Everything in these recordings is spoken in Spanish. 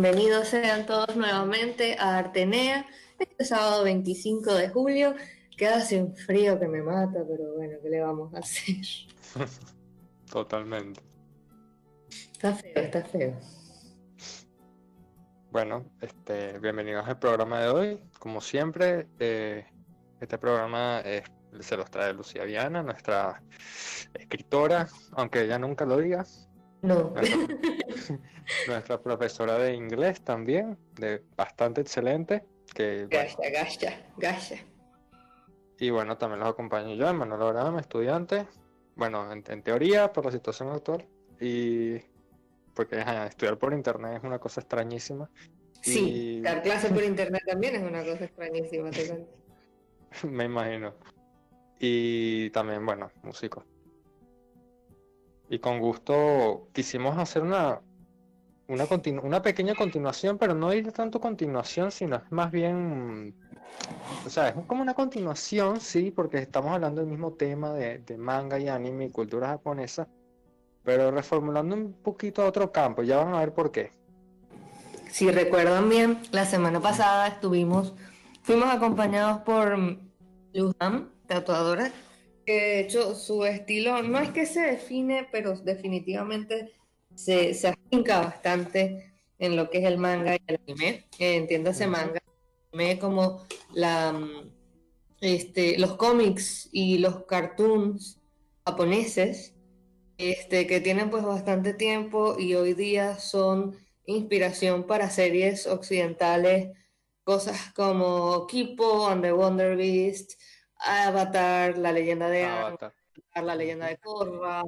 Bienvenidos sean todos nuevamente a Artenea, este sábado 25 de julio. Queda hace un frío que me mata, pero bueno, ¿qué le vamos a hacer? Totalmente. Está feo, está feo. Bueno, este, bienvenidos al programa de hoy. Como siempre, eh, este programa se los trae Lucía Viana, nuestra escritora, aunque ella nunca lo diga. No. Nuestra, profesora de inglés también, de bastante excelente. Que, gasha, gasha, gasha. Y bueno, también los acompaño yo, Manuel Abraham, estudiante. Bueno, en, teoría, por la situación actual. Y porque estudiar por internet es una cosa extrañísima. Sí, dar clases por internet también es una cosa extrañísima, Me imagino. Y también, bueno, músico y con gusto quisimos hacer una, una, una pequeña continuación, pero no ir tanto continuación, sino es más bien, o sea, es como una continuación, sí, porque estamos hablando del mismo tema de, manga y anime y cultura japonesa, pero reformulando un poquito a otro campo, ya van a ver por qué. Si recuerdan bien, la semana pasada estuvimos, fuimos acompañados por Lujan, tatuadora, que de hecho su estilo no es que se define, pero definitivamente se, se afinca bastante en lo que es el manga y el anime. Eh, entiéndase manga, anime como la, mm, este, los cómics y los cartoons japoneses, este, que tienen pues bastante tiempo y hoy día son inspiración para series occidentales, cosas como Kipo and the Wonder Beast, Avatar, la leyenda de Avatar, la leyenda de Korra,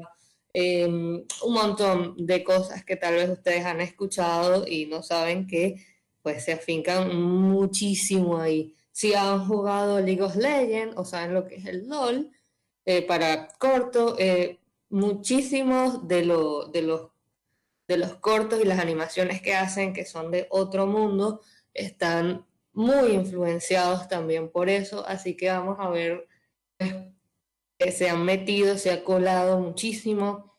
em, un montón de cosas que tal vez ustedes han escuchado y no saben que pues se afincan muchísimo ahí. Si han jugado League of Legends o saben lo que es el LOL, eh, para corto, eh, muchísimos de, de, los, de los cortos y las animaciones que hacen, que son de otro mundo, están muy influenciados también por eso, así que vamos a ver pues, se han metido, se ha colado muchísimo.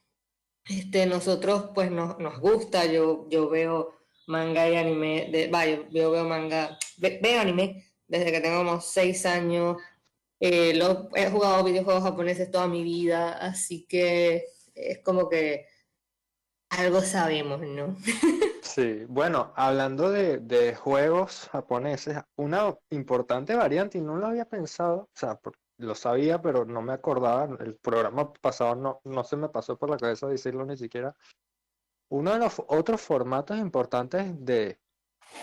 Este, nosotros pues nos, nos gusta, yo, yo veo manga y anime, de, yo veo manga, veo anime desde que tengo seis años, eh, lo, he jugado videojuegos japoneses toda mi vida, así que es como que algo sabemos, ¿no? Sí, bueno, hablando de, juegos japoneses, una importante variante, y no lo había pensado, o sea, lo sabía, pero no me acordaba, el programa pasado no, no se me pasó por la cabeza decirlo ni siquiera. Uno de los otros formatos importantes de,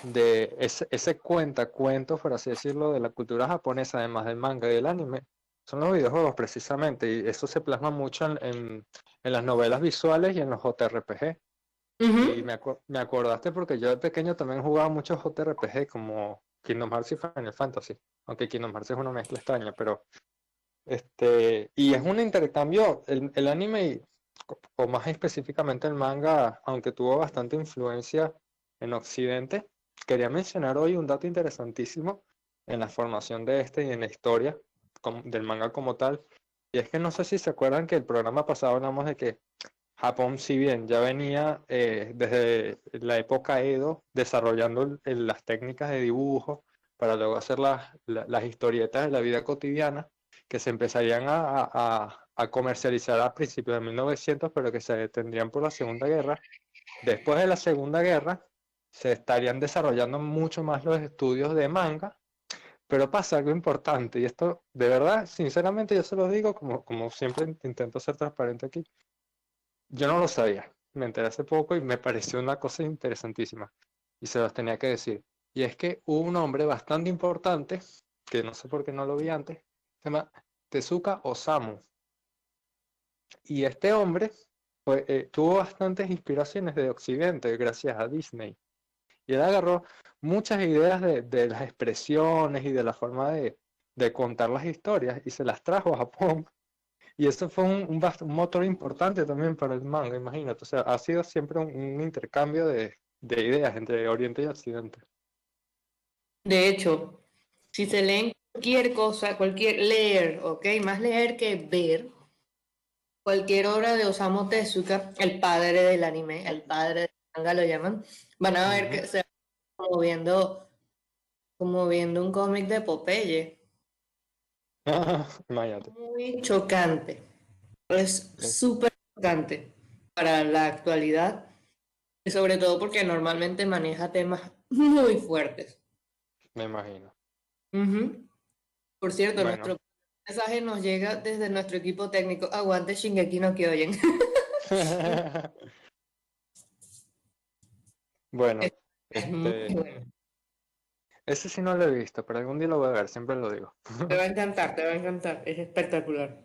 de ese, ese cuenta, cuentos, por así decirlo, de la cultura japonesa, además del manga y del anime, son los videojuegos precisamente, y eso se plasma mucho en, en las novelas visuales y en los JRPG. Y me, me, acordaste porque yo de pequeño también jugaba muchos JRPG como Kingdom Hearts y Final Fantasy. Aunque Kingdom Hearts es una mezcla extraña, pero. Este. Y es un intercambio. El, el anime, o más específicamente el manga, aunque tuvo bastante influencia en Occidente, quería mencionar hoy un dato interesantísimo en la formación de este y en la historia del manga como tal. Y es que no sé si se acuerdan que el programa pasado hablamos de que Japón, si bien ya venía eh, desde la época Edo desarrollando las técnicas de dibujo para luego hacer las, historietas de la vida cotidiana, que se empezarían a, comercializar a principios de 1900, pero que se detendrían por la Segunda Guerra. Después de la Segunda Guerra, se estarían desarrollando mucho más los estudios de manga, pero pasa algo importante, y esto de verdad, sinceramente yo se lo digo, como, como siempre intento ser transparente aquí, yo no lo sabía, me enteré hace poco y me pareció una cosa interesantísima, y se los tenía que decir, y es que hubo un hombre bastante importante, que no sé por qué no lo vi antes, se llama Tezuka Osamu, y este hombre pues, eh, tuvo bastantes inspiraciones de Occidente gracias a Disney. Y él agarró muchas ideas de, las expresiones y de la forma de, contar las historias y se las trajo a Japón. Y eso fue un, motor importante también para el manga, imagínate. O sea, ha sido siempre un, intercambio de, ideas entre Oriente y Occidente. De hecho, si se leen cualquier cosa, cualquier leer, ¿ok? Más leer que ver, cualquier obra de Osamu Tezuka, el padre del anime, el padre del manga lo llaman, van a ver que se va como viendo, como viendo un cómic de Popeye. Muy chocante. Es súper chocante para la actualidad y sobre todo porque normalmente maneja temas muy fuertes. Me imagino. Por cierto, nuestro mensaje nos llega desde nuestro equipo técnico. Aguante Shingeki no oyen. bueno, este... ese sí no lo he visto, pero algún día lo voy a ver, siempre lo digo. Te va a encantar, te va a encantar, es espectacular.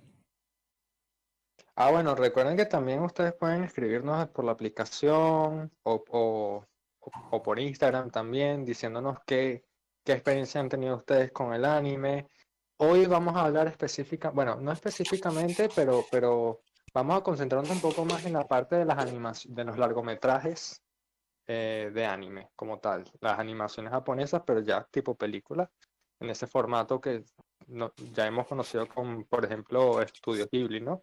Ah, bueno, recuerden que también ustedes pueden escribirnos por la aplicación o, o, o por Instagram también, diciéndonos qué, qué experiencia han tenido ustedes con el anime, Hoy vamos a hablar específica, bueno, no específicamente, pero, pero vamos a concentrarnos un poco más en la parte de las animaciones, de los largometrajes eh, de anime como tal, las animaciones japonesas, pero ya tipo película, en ese formato que ya hemos conocido con, por ejemplo, Estudio Ghibli, ¿no?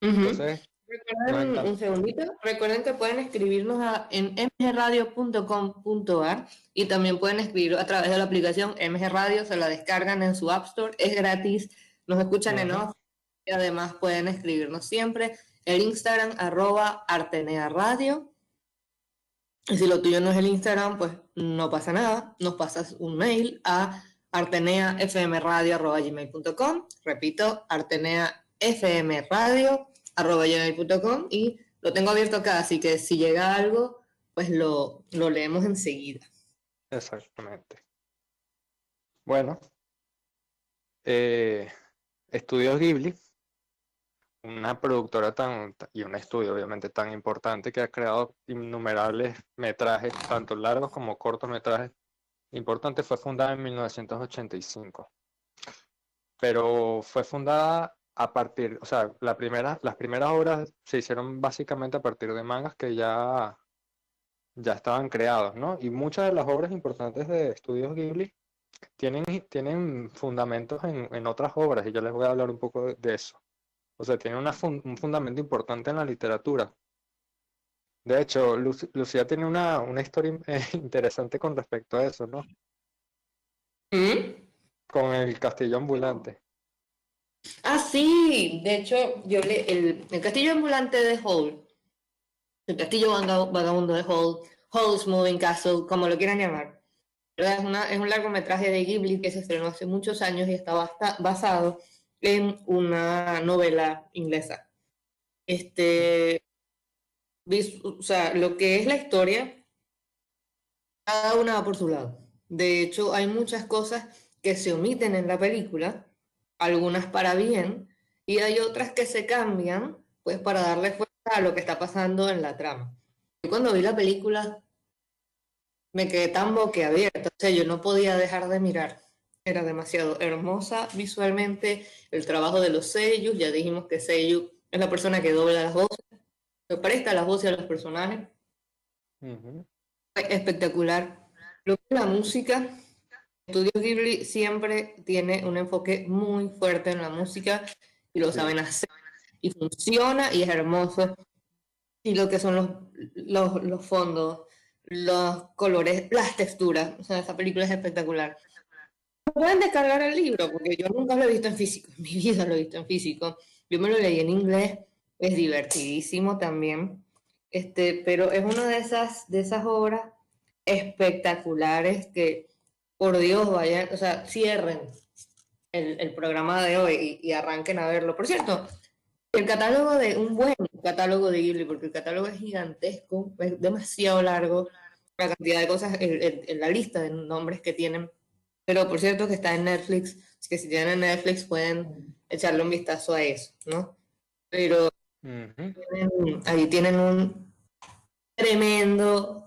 Entonces, Recuerden un segundito, recuerden que pueden escribirnos a, en mgradio.com.ar y también pueden escribir a través de la aplicación MG Radio, se la descargan en su App Store, es gratis, nos escuchan en off y además pueden escribirnos siempre el Instagram arroba Artenea Radio. Y si lo tuyo no es el Instagram, pues no pasa nada, nos pasas un mail a arteneafmradio.com, repito, arteneafmradio arroba gmail.com y lo tengo abierto acá, así que si llega algo, pues lo, lo leemos enseguida. Exactamente. Bueno, eh, Estudios Ghibli, una productora tan, y un estudio obviamente tan importante que ha creado innumerables metrajes, tanto largos como cortometrajes importantes, fue fundada en 1985. Pero fue fundada a partir, o sea, la primera, las primeras obras se hicieron básicamente a partir de mangas que ya, ya estaban creados, ¿no? Y muchas de las obras importantes de Estudios Ghibli tienen, tienen fundamentos en, otras obras, y yo les voy a hablar un poco de, eso. O sea, tienen un fundamento importante en la literatura. De hecho, Lucía tiene una, una historia eh, interesante con respecto a eso, ¿no? ¿Mm? Con el castillo ambulante. Ah, sí, de hecho, yo le, el, castillo ambulante de Hall, el castillo vagabundo de Hall, Hall's Moving Castle, como lo quieran llamar, es, una, es un largometraje de Ghibli que se estrenó hace muchos años y está basado en una novela inglesa. Este, o sea, lo que es la historia, cada una va por su lado. De hecho, hay muchas cosas que se omiten en la película algunas para bien, y hay otras que se cambian, pues para darle fuerza a lo que está pasando en la trama. Yo cuando vi la película me quedé tan boquiabierta, o sea, yo no podía dejar de mirar. Era demasiado hermosa visualmente, el trabajo de los sellos, ya dijimos que Seiyu es la persona que dobla las voces, que presta las voces a los personajes. Espectacular. Lo que la música, Estudios Ghibli siempre tiene un enfoque muy fuerte en la música y lo saben hacer. Y funciona y es hermoso. Y lo que son los, los, los fondos, los colores, las texturas. O sea, esa película es espectacular. Pueden descargar el libro, porque yo nunca lo he visto en físico. En mi vida lo he visto en físico. Yo me lo leí en inglés. Es divertidísimo también. este, pero es una de esas, de esas obras espectaculares que, por Dios, vayan, o sea, cierren el, el programa de hoy y, y arranquen a verlo. Por cierto, el catálogo de, un buen catálogo de Ghibli, porque el catálogo es gigantesco, es demasiado largo, la cantidad de cosas, en la lista de nombres que tienen. Pero por cierto que está en Netflix, así que si tienen Netflix pueden echarle un vistazo a eso, ¿no? Pero ahí tienen un tremendo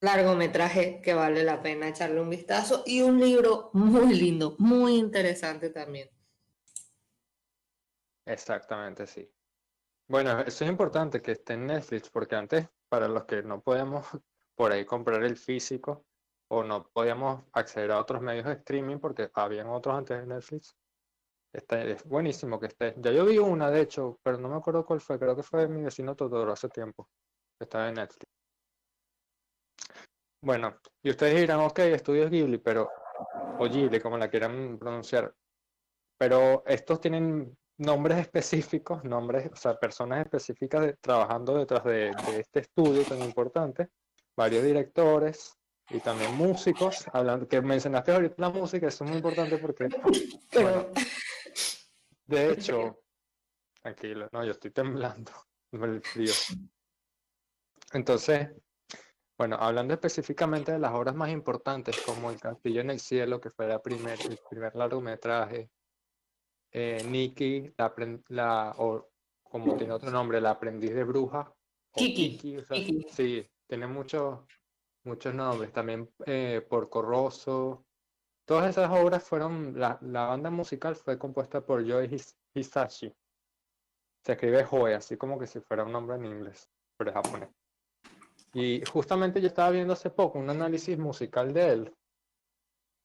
largometraje que vale la pena echarle un vistazo y un libro muy lindo, muy interesante también. Exactamente, sí. Bueno, eso es importante que esté en Netflix, porque antes, para los que no podemos por ahí comprar el físico o no podíamos acceder a otros medios de streaming porque habían otros antes de Netflix, este, es buenísimo que esté. Ya yo vi una, de hecho, pero no me acuerdo cuál fue, creo que fue mi vecino Totoro hace tiempo, estaba en Netflix. Bueno, y ustedes dirán, ok, estudios Ghibli, pero, o Ghibli, como la quieran pronunciar, pero estos tienen nombres específicos, nombres, o sea, personas específicas trabajando detrás de, este estudio tan importante, varios directores y también músicos, hablando, que mencionaste ahorita la música, eso es muy importante porque, de hecho, tranquilo, no, yo estoy temblando, el frío. Entonces, bueno, hablando específicamente de las obras más importantes, como El Castillo en el Cielo, que fue la primer, el primer largometraje, eh, Nikki, la, la, o como tiene otro nombre, la aprendiz de bruja. Kiki. Sí, tiene muchos muchos nombres. También eh, por Corroso. Todas esas obras fueron, la, la banda musical fue compuesta por Joe Hisashi. Se escribe Joe, así como que si fuera un nombre en inglés, pero es japonés. Y justamente yo estaba viendo hace poco un análisis musical de él.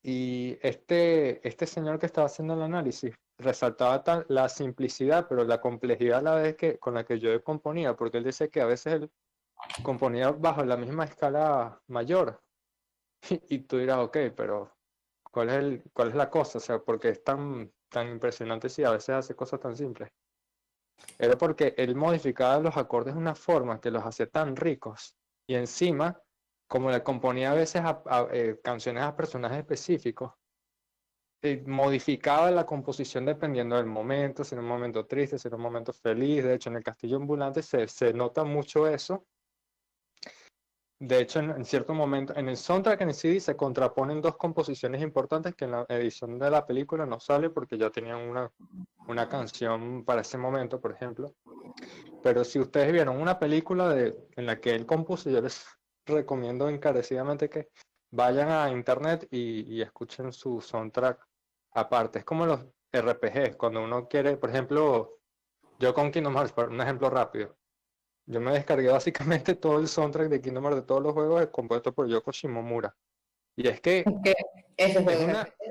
Y este, este señor que estaba haciendo el análisis resaltaba tan, la simplicidad, pero la complejidad a la vez que, con la que yo componía, porque él dice que a veces él componía bajo la misma escala mayor. Y, tú dirás, ok, pero ¿cuál es, el, ¿cuál es la cosa? O sea, porque es tan, tan impresionante si a veces hace cosas tan simples. Era porque él modificaba los acordes de una forma que los hacía tan ricos y encima, como le componía a veces a, eh, canciones a personajes específicos, eh, modificaba la composición dependiendo del momento, si era un momento triste, si era un momento feliz. De hecho, en el Castillo Ambulante se, se nota mucho eso. De hecho, en, cierto momento, en el soundtrack en el CD se contraponen dos composiciones importantes que en la edición de la película no sale porque ya tenían una, una canción para ese momento, por ejemplo. Pero si ustedes vieron una película de, en la que él compuso, yo les recomiendo encarecidamente que vayan a internet y, escuchen su soundtrack aparte. Es como los RPGs, cuando uno quiere, por ejemplo, yo con Kingdom Hearts, por un ejemplo rápido, yo me descargué básicamente todo el soundtrack de Kingdom Hearts de todos los juegos compuesto por Yoko Shimomura. Y es que... ese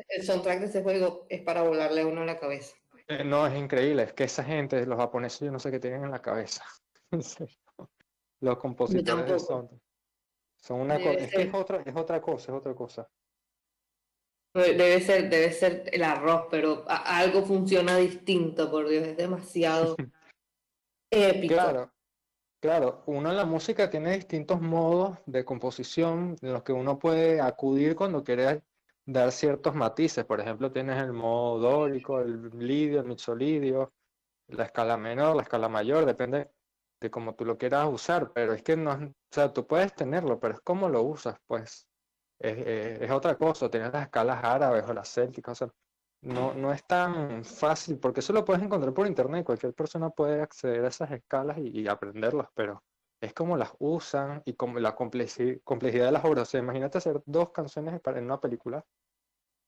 el soundtrack de ese juego es para volarle a uno la cabeza. Eh, no, es increíble, es que esa gente, los japoneses, yo no sé qué tienen en la cabeza. los compositores de soundtrack. Son una cosa, es, es, otra, es otra cosa, es otra cosa. Debe ser, debe ser el arroz, pero algo funciona distinto, por Dios, es demasiado épico. Claro, claro, uno en la música tiene distintos modos de composición en los que uno puede acudir cuando quiere dar ciertos matices. Por ejemplo, tienes el modo dórico, el lidio, el mixolidio, la escala menor, la escala mayor, depende de cómo tú lo quieras usar, pero es que no, o sea, tú puedes tenerlo, pero es cómo lo usas, pues es, otra cosa, tener las escalas árabes o las célticas, no, no es tan fácil, porque eso lo puedes encontrar por internet, cualquier persona puede acceder a esas escalas y, aprenderlas, pero es como las usan y como la complejidad de las obras. Imagínate hacer dos canciones en una película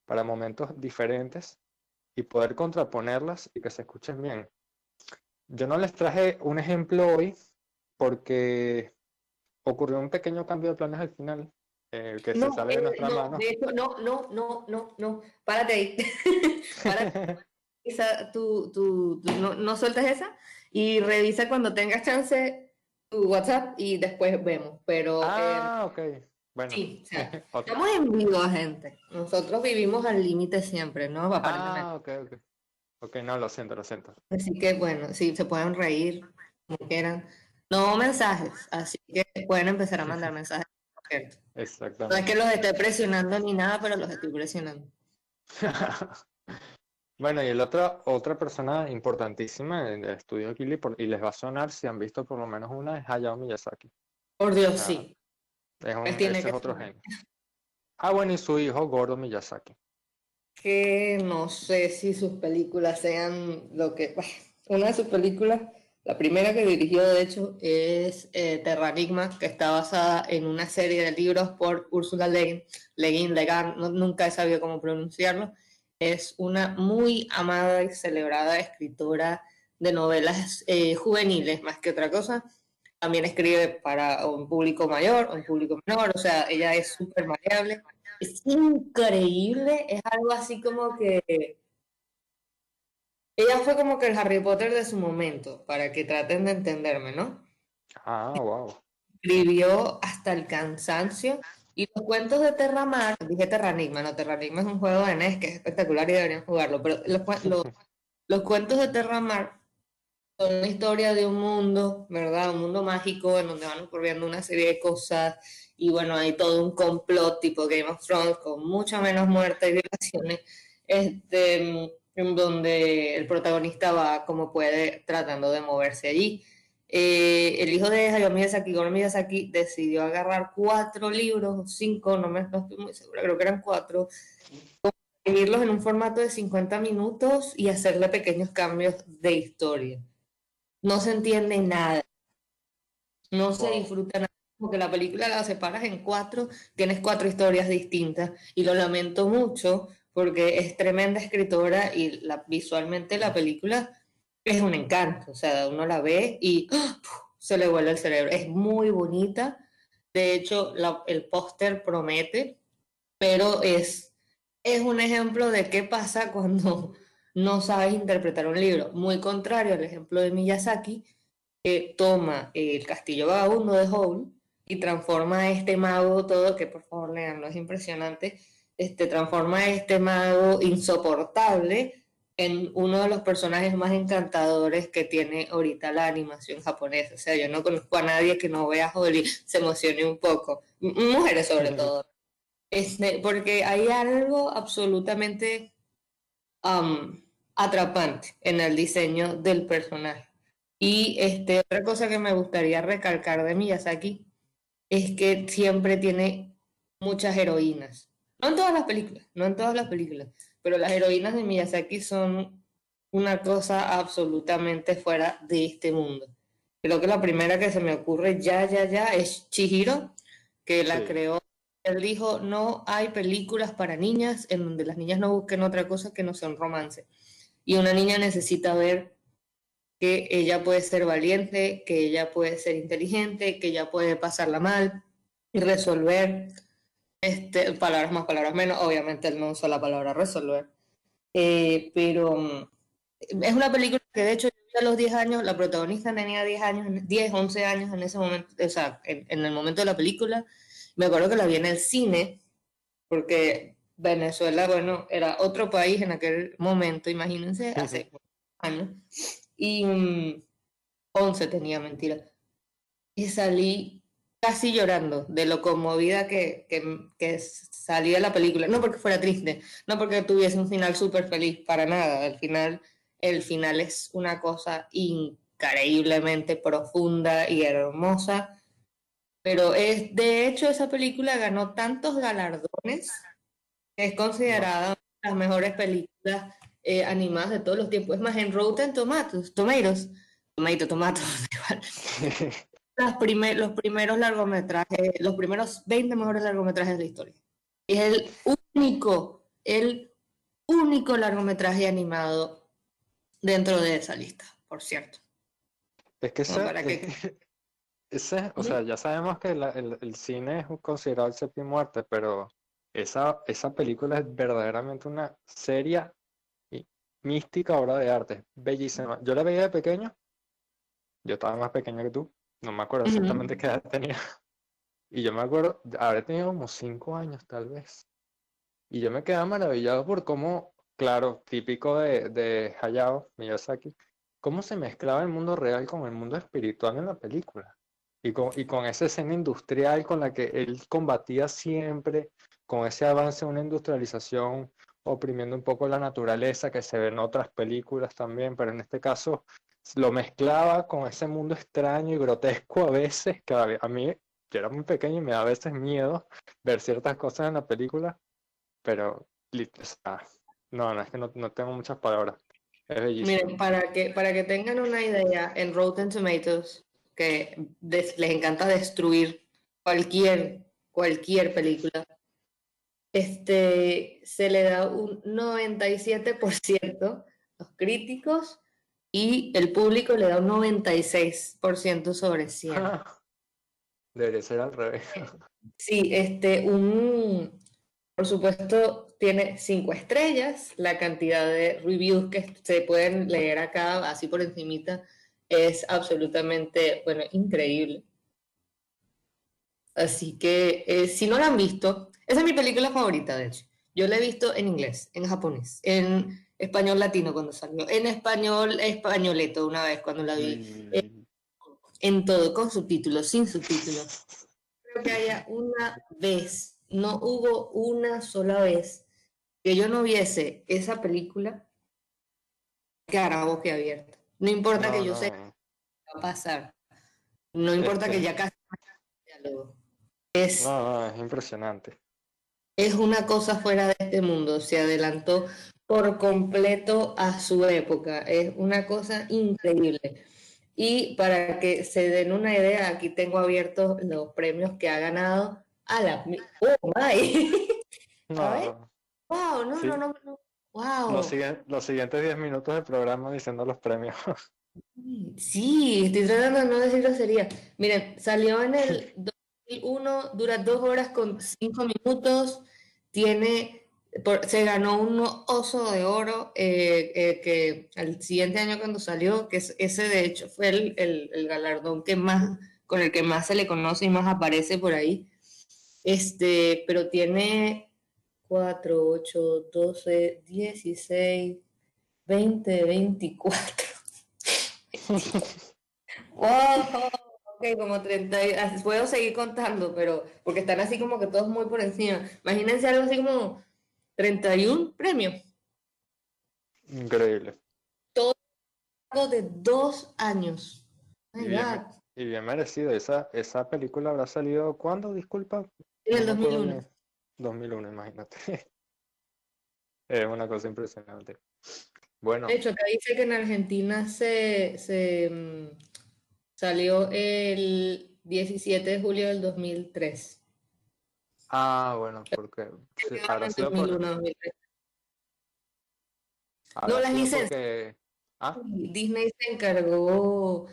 para momentos diferentes y poder contraponerlas y que se escuchen bien. Yo no les traje un ejemplo hoy porque ocurrió un pequeño cambio de planes al final eh, que se sale de eh, nuestra mano. no, no, no, no, no, párate ahí. párate. Esa, tú, tú, no, no sueltes esa y revisa cuando tengas chance tu WhatsApp y después vemos. Pero. Ah, eh, ok. Bueno. Sí, estamos en vivo, gente. Nosotros vivimos al límite siempre, ¿no? Ah, ok, ok. Ok, no, lo siento, lo siento. Así que bueno, sí, se pueden reír como quieran. No mensajes, así que pueden empezar a mandar mensajes. Exactamente. No es que los esté presionando ni nada, pero los estoy presionando. Bueno, y el otro, otra persona importantísima en el estudio Ghibli, y les va a sonar si han visto por lo menos una, es Hayao Miyazaki. Por Dios, sí. Es un, ese es otro genio. Ah, bueno, y su hijo Gordo Miyazaki. Que no sé si sus películas sean lo que... Una de sus películas, la primera que dirigió, de hecho, es eh, Terranigma, que está basada en una serie de libros por Ursula Le Guin, Le Guin, nunca he sabido cómo pronunciarlo es una muy amada y celebrada escritora de novelas eh, juveniles, más que otra cosa. También escribe para un público mayor, un público menor, o sea, ella es súper maleable. Es increíble, es algo así como que... Ella fue como que el Harry Potter de su momento, para que traten de entenderme, ¿no? Ah, wow. Escribió hasta el cansancio y los cuentos de Terramar, dije Terranigma, no, Terranigma es un juego de NES que es espectacular y deberían jugarlo, pero los, los, cuentos de Terramar son una historia de un mundo, ¿verdad? Un mundo mágico en donde van ocurriendo una serie de cosas y bueno, hay todo un complot tipo Game of Thrones con mucha menos muerte y violaciones, este, en donde el protagonista va como puede tratando de moverse allí. Eh, el hijo de Hayao Miyazaki, Goro Miyazaki, decidió agarrar cuatro libros, cinco, no, me, estoy muy segura, creo que eran cuatro, en un formato de 50 minutos y hacerle pequeños cambios de historia. No se entiende nada. No se disfruta nada. Porque la película la separas en cuatro, tienes cuatro historias distintas y lo lamento mucho porque es tremenda escritora y la, visualmente la película es un encanto, o sea, uno la ve y ¡ah! se le vuelve el cerebro. Es muy bonita, de hecho, el póster promete, pero es, es un ejemplo de qué pasa cuando no sabes interpretar un libro. Muy contrario al ejemplo de Miyazaki, que toma el castillo vagabundo de Howl y transforma a este mago todo, que por favor leanlo, es impresionante, este, transforma a este mago insoportable en uno de los personajes más encantadores que tiene ahorita la animación japonesa. O sea, yo no conozco a nadie que no vea Holly se emocione un poco. mujeres sobre todo. Este, porque hay algo absolutamente atrapante en el diseño del personaje. Y este, otra cosa que me gustaría recalcar de Miyazaki es que siempre tiene muchas heroínas. No en todas las películas, no en todas las películas, pero las heroínas de Miyazaki son una cosa absolutamente fuera de este mundo. Creo que la primera que se me ocurre ya, ya, ya es Chihiro, que la creó. Él dijo, no hay películas para niñas en donde las niñas no busquen otra cosa que no sea un romance. Y una niña necesita ver que ella puede ser valiente, que ella puede ser inteligente, que ella puede pasarla mal y resolver este, palabras más, palabras menos. Obviamente él no usa la palabra resolver. Eh, pero mm, es una película que de hecho a los 10 años, la protagonista tenía 10 años, 10, 11 años en ese momento, o sea, en, el momento de la película. Me acuerdo que la vi en el cine, porque Venezuela, bueno, era otro país en aquel momento, imagínense, hace años. Y 11 mm, tenía, mentira. Y salí casi llorando de lo conmovida que, que, salía la película. No porque fuera triste, no porque tuviese un final súper feliz, para nada. El final, el final es una cosa increíblemente profunda y hermosa. Pero es, de hecho, esa película ganó tantos galardones que es considerada una de las mejores películas eh, animadas de todos los tiempos. Es más, en Rotten Tomatoes, Tomatoes, Tomato, Tomato, igual. los primeros largometrajes, los primeros 20 mejores largometrajes de la historia. Es el único, el único largometraje animado dentro de esa lista, por cierto. Es que, ese, o sea, ya sabemos que el, cine es considerado el séptimo arte, pero esa, esa película es verdaderamente una seria y mística obra de arte, bellísima. Yo la veía de pequeño, yo estaba más pequeño que tú, no me acuerdo exactamente qué edad tenía. Y yo me acuerdo, habré tenido como cinco años tal vez. Y yo me quedaba maravillado por cómo, claro, típico de, de Hayao Miyazaki, cómo se mezclaba el mundo real con el mundo espiritual en la película. Y con, y con esa escena industrial con la que él combatía siempre, con ese avance de una industrialización oprimiendo un poco la naturaleza que se ve en otras películas también, pero en este caso lo mezclaba con ese mundo extraño y grotesco a veces, que a mí, que era muy pequeño y me da a veces miedo ver ciertas cosas en la película, pero no, no, es que no, tengo muchas palabras. Es bellísimo. Miren, para que, para que tengan una idea, en Rotten Tomatoes, que les encanta destruir cualquier, cualquier película, este, se le da un 97% los críticos y el público le da un 96% sobre 100. Debería ser al revés. Sí, este, un, por supuesto, tiene cinco estrellas. La cantidad de reviews que se pueden leer acá, así por encimita, es absolutamente, bueno, increíble. Así que eh, si no la han visto, esa es mi película favorita, de hecho. Yo la he visto en inglés, en japonés, en español latino cuando salió, en español españoleto una vez cuando la vi, en, todo, con subtítulos, sin subtítulos. Creo que haya una vez, no hubo una sola vez que yo no viese esa película cara boca abierta. No importa que yo sé qué va a pasar. No importa que ya casi Es, no, es impresionante. Es una cosa fuera de este mundo. Se adelantó por completo a su época. Es una cosa increíble. Y para que se den una idea, aquí tengo abiertos los premios que ha ganado a la... ¡Oh, my! No. ¡Wow! No, no, no, no. ¡Wow! Los, los siguientes 10 minutos del programa diciendo los premios. Sí, estoy tratando de no decir grosería. Miren, salió en el 2001, dura dos horas con cinco minutos, tiene se ganó un oso de oro eh, eh, que al siguiente año cuando salió, que ese de hecho fue el, el, galardón que más, con el que más se le conoce y más aparece por ahí. Este, pero tiene 4, 8, 12, 16, 20, 24. wow, ok, como 30, puedo seguir contando, pero porque están así como que todos muy por encima. Imagínense algo así como 31 premios. Increíble. Todo de dos años. y, bien, merecido. Esa, esa película habrá salido ¿cuándo? Disculpa. En el 2001. 2001, imagínate. es una cosa impresionante. Bueno. De hecho, acá dice que en Argentina se, se mm, salió el 17 de julio del 2003. Ah, bueno, porque no, las licencias. ¿Ah? Disney se encargó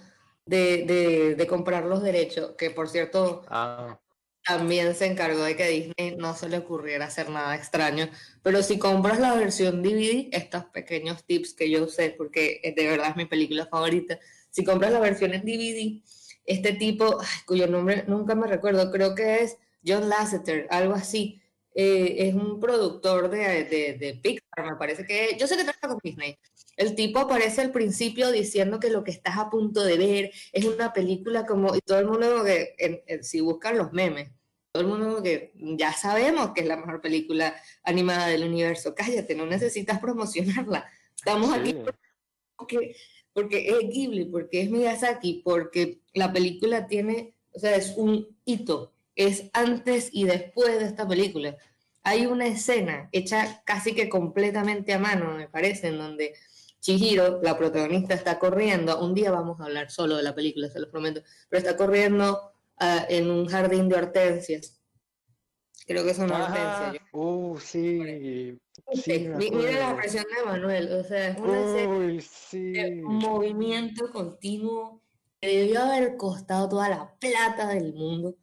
de, de, comprar los derechos, que por cierto, ah. también se encargó de que a Disney no se le ocurriera hacer nada extraño. Pero si compras la versión DVD, estos pequeños tips que yo sé, porque de verdad es mi película favorita, si compras la versión en DVD, este tipo, cuyo nombre nunca me recuerdo, creo que es John Lasseter, algo así. Eh, es un productor de, de, Pixar, me parece que... Yo sé que trabaja con Disney. El tipo aparece al principio diciendo que lo que estás a punto de ver es una película como... Y todo el mundo que... si buscan los memes, todo el mundo que ya sabemos que es la mejor película animada del universo. Cállate, no necesitas promocionarla. Estamos aquí porque, porque es Ghibli, porque es Miyazaki, porque la película tiene... O sea, es un hito es antes y después de esta película. Hay una escena hecha casi que completamente a mano, me parece, en donde Chihiro, la protagonista, está corriendo. Un día vamos a hablar solo de la película, se los prometo, pero está corriendo ah, en un jardín de hortensias. Creo que son hortensias. Uh, sí. mira la expresión de Manuel, o sea, es una escena un movimiento continuo que debió haber costado toda la plata del mundo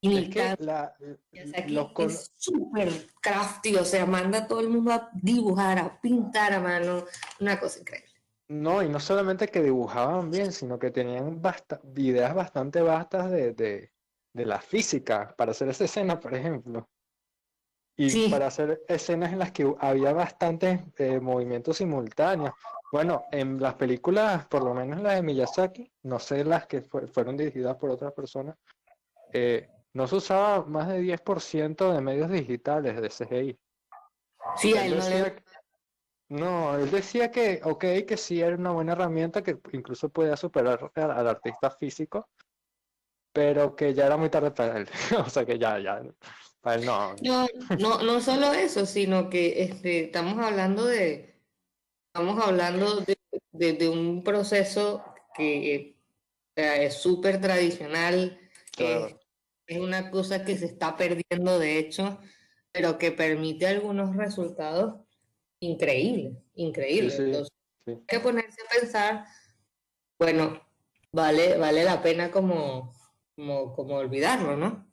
es que la, es súper crafty, o sea, manda a todo el mundo a dibujar, a pintar a mano, una cosa increíble. No, y no solamente que dibujaban bien, sino que tenían ideas bastante vastas de, de, la física para hacer esa escena, por ejemplo. Y para hacer escenas en las que había bastantes eh, movimientos simultáneos. Bueno, en las películas, por lo menos las de Miyazaki, no sé las que fueron dirigidas por otras personas, eh, no se usaba más de 10% de medios digitales de CGI. Sí, él decía, no, él decía que, ok, que sí era una buena herramienta que incluso podía superar al, artista físico, pero que ya era muy tarde para él. o sea que ya, ya, para él no. No, no, no solo eso, sino que este, estamos hablando de Estamos hablando de, un proceso que es súper tradicional, es una cosa que se está perdiendo de hecho, pero que permite algunos resultados increíbles, increíbles. Entonces, hay que ponerse a pensar, bueno, vale, vale la pena como, como, como olvidarlo, ¿no?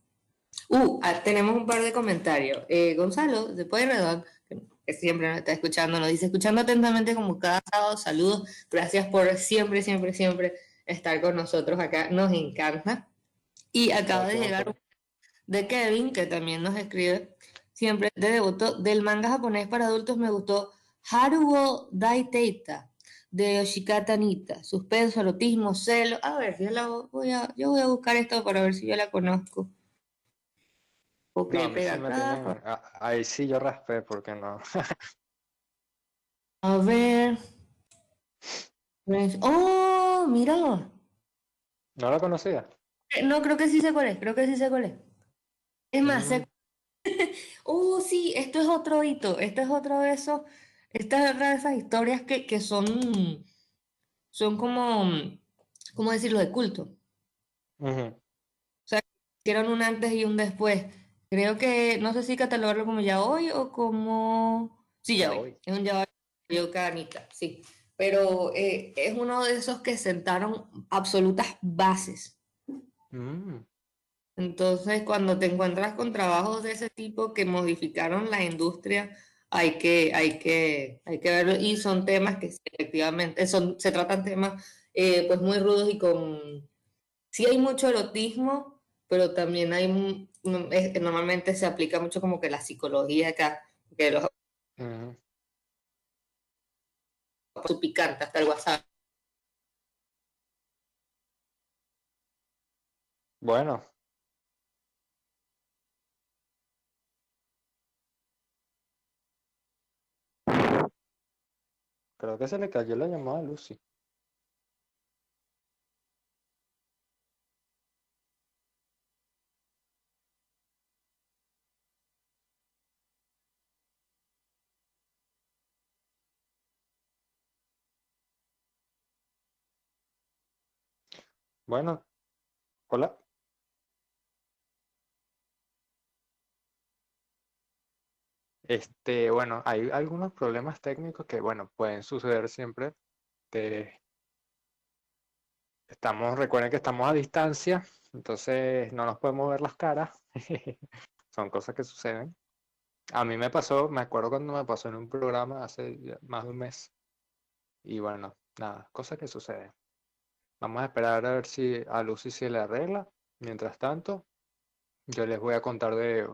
Uh, ah, tenemos un par de comentarios. Eh, Gonzalo, después de Redón, que siempre nos está escuchando, nos dice, escuchando atentamente como cada sábado, saludos, gracias por siempre, siempre, siempre estar con nosotros acá, nos encanta. Y acaba de llegar de Kevin, que también nos escribe, siempre de devoto, del manga japonés para adultos me gustó Haruo Daiteita, de Yoshikata Nita, suspenso, erotismo, celo. A ver, yo, la voy a, yo voy a buscar esto para ver si yo la conozco. Ahí sí yo raspé, porque no? a ver. Oh, mira. ¿No la conocía? Eh, no, creo que sí sé cuál es, creo que sí sé cuál es. Es más, mm. oh, sí, esto es otro hito, esto es otro de esos, esta es de esas historias que, que son, son como, ¿cómo decirlo?, de culto. O sea, hicieron un antes y un después. Creo que, no sé si catalogarlo como ya hoy o como... Sí, ya hoy. Es un ya hoy, canita, sí. Pero eh, es uno de esos que sentaron absolutas bases. Mm. Entonces, cuando te encuentras con trabajos de ese tipo que modificaron la industria, hay que, hay que, hay que verlo. Y son temas que efectivamente, son, se tratan temas eh, pues muy rudos y con... Sí hay mucho erotismo, pero también hay normalmente se aplica mucho como que la psicología acá, que los su picante hasta el WhatsApp. Bueno. Creo que se le cayó la llamada Lucy. Bueno, hola. Este, bueno, hay algunos problemas técnicos que, bueno, pueden suceder siempre. estamos, recuerden que estamos a distancia, entonces no nos podemos ver las caras. Son cosas que suceden. A mí me pasó, me acuerdo cuando me pasó en un programa hace más de un mes. Y bueno, nada, cosas que suceden. Vamos a esperar a ver si a Lucy se le arregla. Mientras tanto, yo les voy a contar de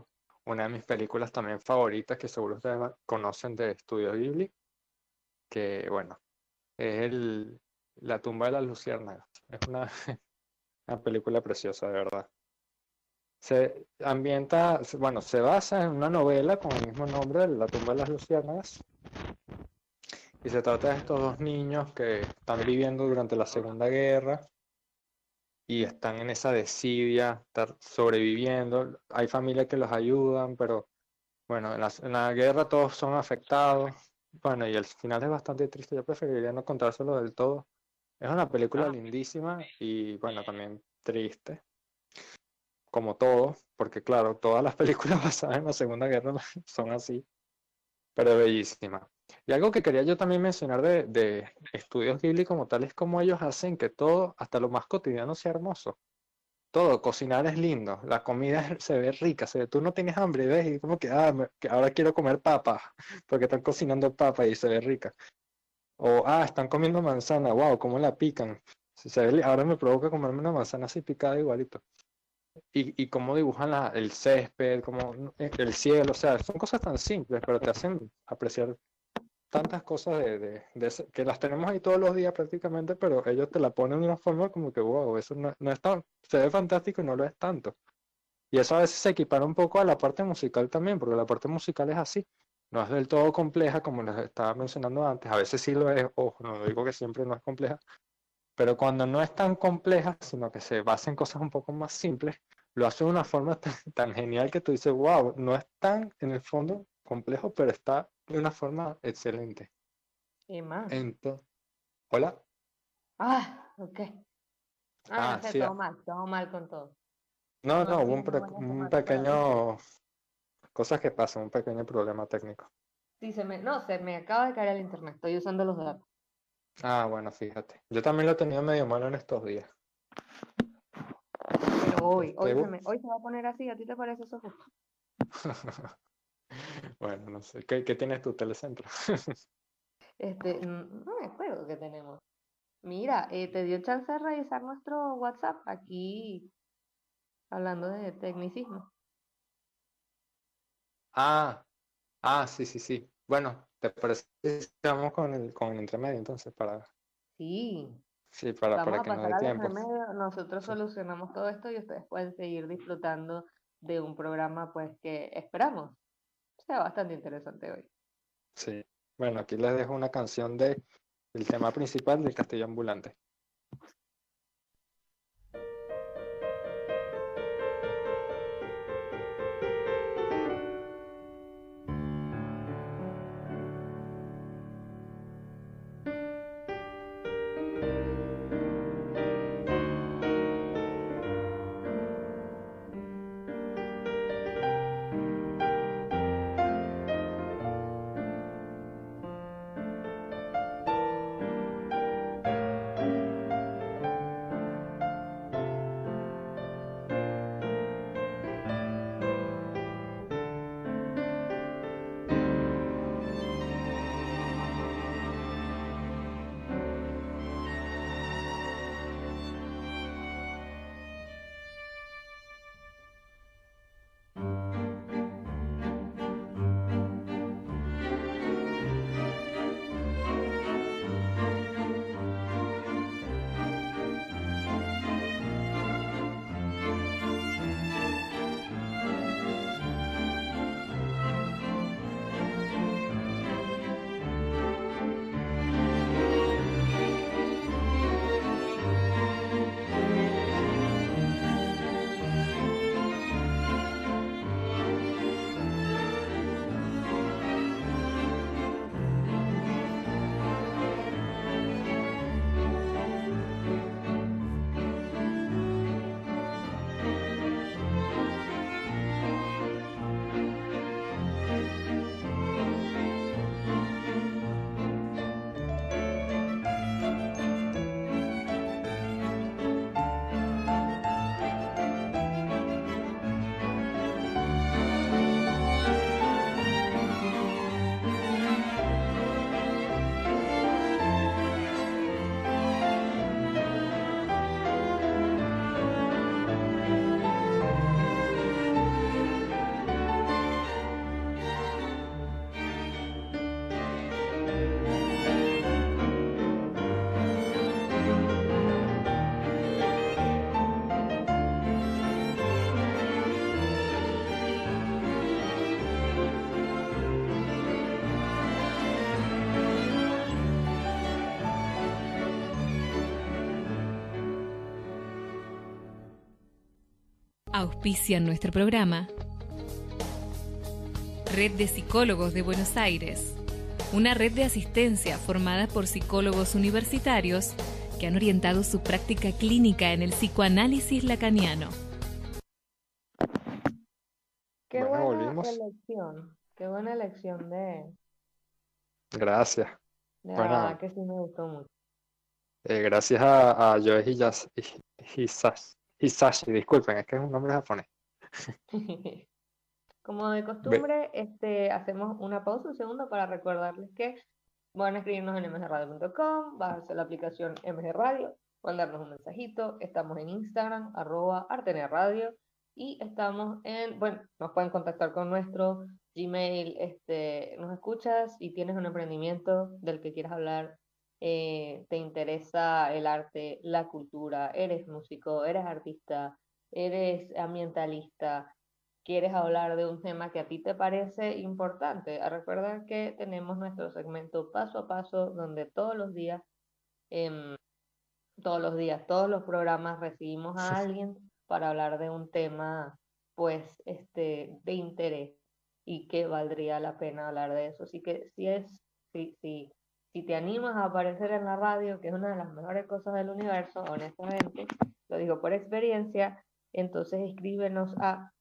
una de mis películas también favoritas que seguro ustedes conocen de Estudio Ghibli, que bueno, es el, La tumba de las luciérnagas. Es una, una película preciosa, de verdad. Se ambienta, bueno, se basa en una novela con el mismo nombre, La tumba de las luciérnagas, y se trata de estos dos niños que están viviendo durante la Segunda Guerra y están en esa desidia, estar sobreviviendo. Hay familias que los ayudan, pero bueno, en la, guerra todos son afectados. Bueno, y el final es bastante triste. Yo preferiría no contárselo del todo. Es una película ah. lindísima y bueno, también triste. Como todo, porque claro, todas las películas basadas en la Segunda Guerra son así, pero bellísima. Y algo que quería yo también mencionar de, de estudios Ghibli como tal es como ellos hacen que todo, hasta lo más cotidiano, sea hermoso. Todo, cocinar es lindo, la comida se ve rica, se ve, tú no tienes hambre, ves, y como que, ah, que ahora quiero comer papa, porque están cocinando papa y se ve rica. O, ah, están comiendo manzana, wow, cómo la pican. Se ve, ahora me provoca comerme una manzana así picada igualito. Y, y cómo dibujan la, el césped, como el cielo, o sea, son cosas tan simples, pero te hacen apreciar tantas cosas de, de, de que las tenemos ahí todos los días prácticamente, pero ellos te la ponen de una forma como que, wow, eso no, no es tan, se ve fantástico y no lo es tanto. Y eso a veces se equipara un poco a la parte musical también, porque la parte musical es así. No es del todo compleja, como les estaba mencionando antes. A veces sí lo es, ojo, no digo que siempre no es compleja, pero cuando no es tan compleja, sino que se basa en cosas un poco más simples, lo hace de una forma tan, tan genial que tú dices, wow, no es tan en el fondo complejo, pero está de una forma excelente. Y más. Entonces, ¿hola? Ah, ok. Ah, Ah, no sé, sí, todo ah. mal, todo mal con todo. No, No, hubo un, pre- pequeño, cosas que pasan, un pequeño problema técnico. Sí, se me, no, se me acaba de caer el internet, estoy usando los datos. Ah, bueno, fíjate. Yo también lo he tenido medio malo en estos días. Pero hoy, hoy se, me, hoy se va a poner así, ¿a ti te parece eso justo? Bueno, no sé. ¿Qué, qué tienes tu telecentro? Este, mm, no me acuerdo qué tenemos. Mira, eh, te dio chance de revisar nuestro WhatsApp aquí, hablando de tecnicismo. Ah, ah, sí, sí, sí. Bueno, ¿te parece que vamos con el, con el entremedio entonces para, Sí, sí, para, vamos para a que nos pasar dé al tiempo? remedio. Nosotros Sí. solucionamos todo esto y ustedes pueden seguir disfrutando de un programa, pues, que esperamos bastante interesante hoy. Sí. Bueno, aquí les dejo una canción de el tema principal del Castillo Ambulante. Auspician nuestro programa Red de Psicólogos de Buenos Aires, una red de asistencia formada por psicólogos universitarios que han orientado su práctica clínica en el psicoanálisis lacaniano. Qué Bueno, buena volvimos. elección, qué buena elección de, Gracias. de Bueno. verdad que sí me gustó mucho. Eh, gracias a, a Joe Hiyas- Hisashi, disculpen, es que es un nombre japonés. Como de costumbre, este, hacemos una pausa, un segundo, para recordarles que van a escribirnos en mgradio.com, bajarse la aplicación MG Radio, mandarnos un mensajito. Estamos en Instagram, arroba Artenia Radio, y estamos en, bueno, nos pueden contactar con nuestro Gmail, este, nos escuchas y tienes un emprendimiento del que quieras hablar, eh, te interesa el arte, la cultura, eres músico, eres artista, eres ambientalista, quieres hablar de un tema que a ti te parece importante. Recuerda que tenemos nuestro segmento paso a paso donde todos los días, em, todos los días, todos los programas recibimos a alguien para hablar de un tema pues este de interés y que valdría la pena hablar de eso. Así que si es, si, si, si te animas a aparecer en la radio, que es una de las mejores cosas del universo, honestamente, lo digo por experiencia, entonces escríbenos a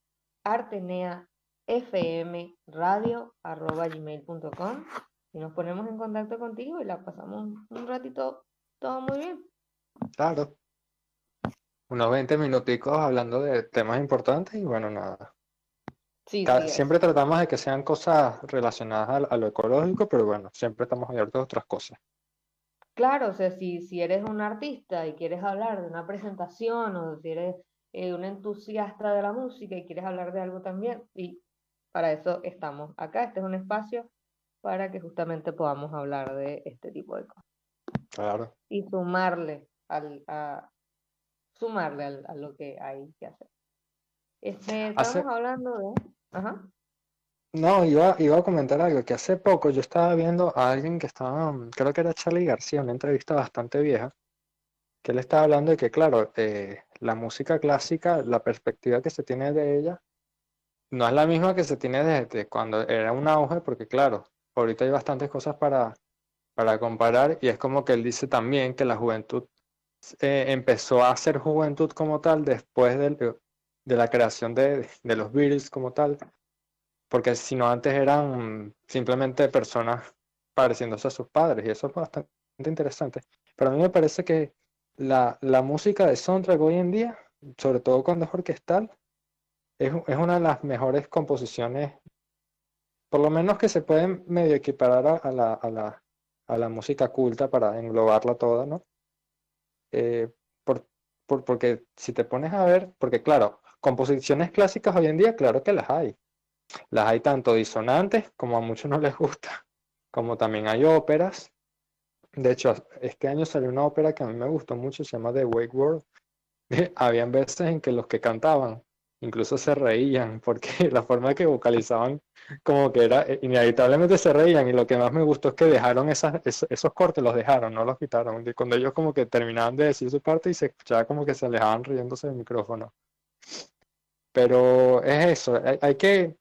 arteneafmradio.gmail.com y nos ponemos en contacto contigo y la pasamos un ratito todo muy bien. Claro. Unos 20 minuticos hablando de temas importantes y bueno, nada. Siempre tratamos de que sean cosas relacionadas a, lo ecológico, pero bueno, siempre estamos abiertos a otras cosas. Claro, o sea, si, si eres un artista y quieres hablar de una presentación o si eres eh, un entusiasta de la música y quieres hablar de algo también, y para eso estamos acá. Este es un espacio para que justamente podamos hablar de este tipo de cosas. Claro. Y sumarle al, a, sumarle a lo que hay que hacer. Este, estamos hablando de... Ajá. No, iba, iba a comentar algo, que hace poco yo estaba viendo a alguien que estaba, creo que era Charlie García, una entrevista bastante vieja, que él estaba hablando de que, claro, eh, la música clásica, la perspectiva que se tiene de ella, no es la misma que se tiene desde cuando era un auge, porque claro, ahorita hay bastantes cosas para, para comparar, y es como que él dice también que la juventud eh, empezó a ser juventud como tal después de, de la creación de, de, los Beatles como tal, porque si no antes eran simplemente personas pareciéndose a sus padres y eso es bastante interesante. Pero a mí me parece que la, la música de soundtrack hoy en día, sobre todo cuando es orquestal, es, es una de las mejores composiciones, por lo menos que se pueden medio equiparar a, la, a, la, a la música culta para englobarla toda, ¿no? Eh, por, porque si te pones a ver, porque claro, composiciones clásicas hoy en día, claro que las hay. Las hay tanto disonantes, como a muchos no les gusta, como también hay óperas. De hecho, este año salió una ópera que a mí me gustó mucho, se llama The Wake World. Habían veces en que los que cantaban incluso se reían, porque la forma que vocalizaban como que era, eh, inevitablemente se reían y lo que más me gustó es que dejaron esos, cortes, los dejaron, no los quitaron. Cuando ellos como que terminaban de decir su parte y se escuchaba como que se alejaban riéndose del micrófono. Pero es eso, hay, que,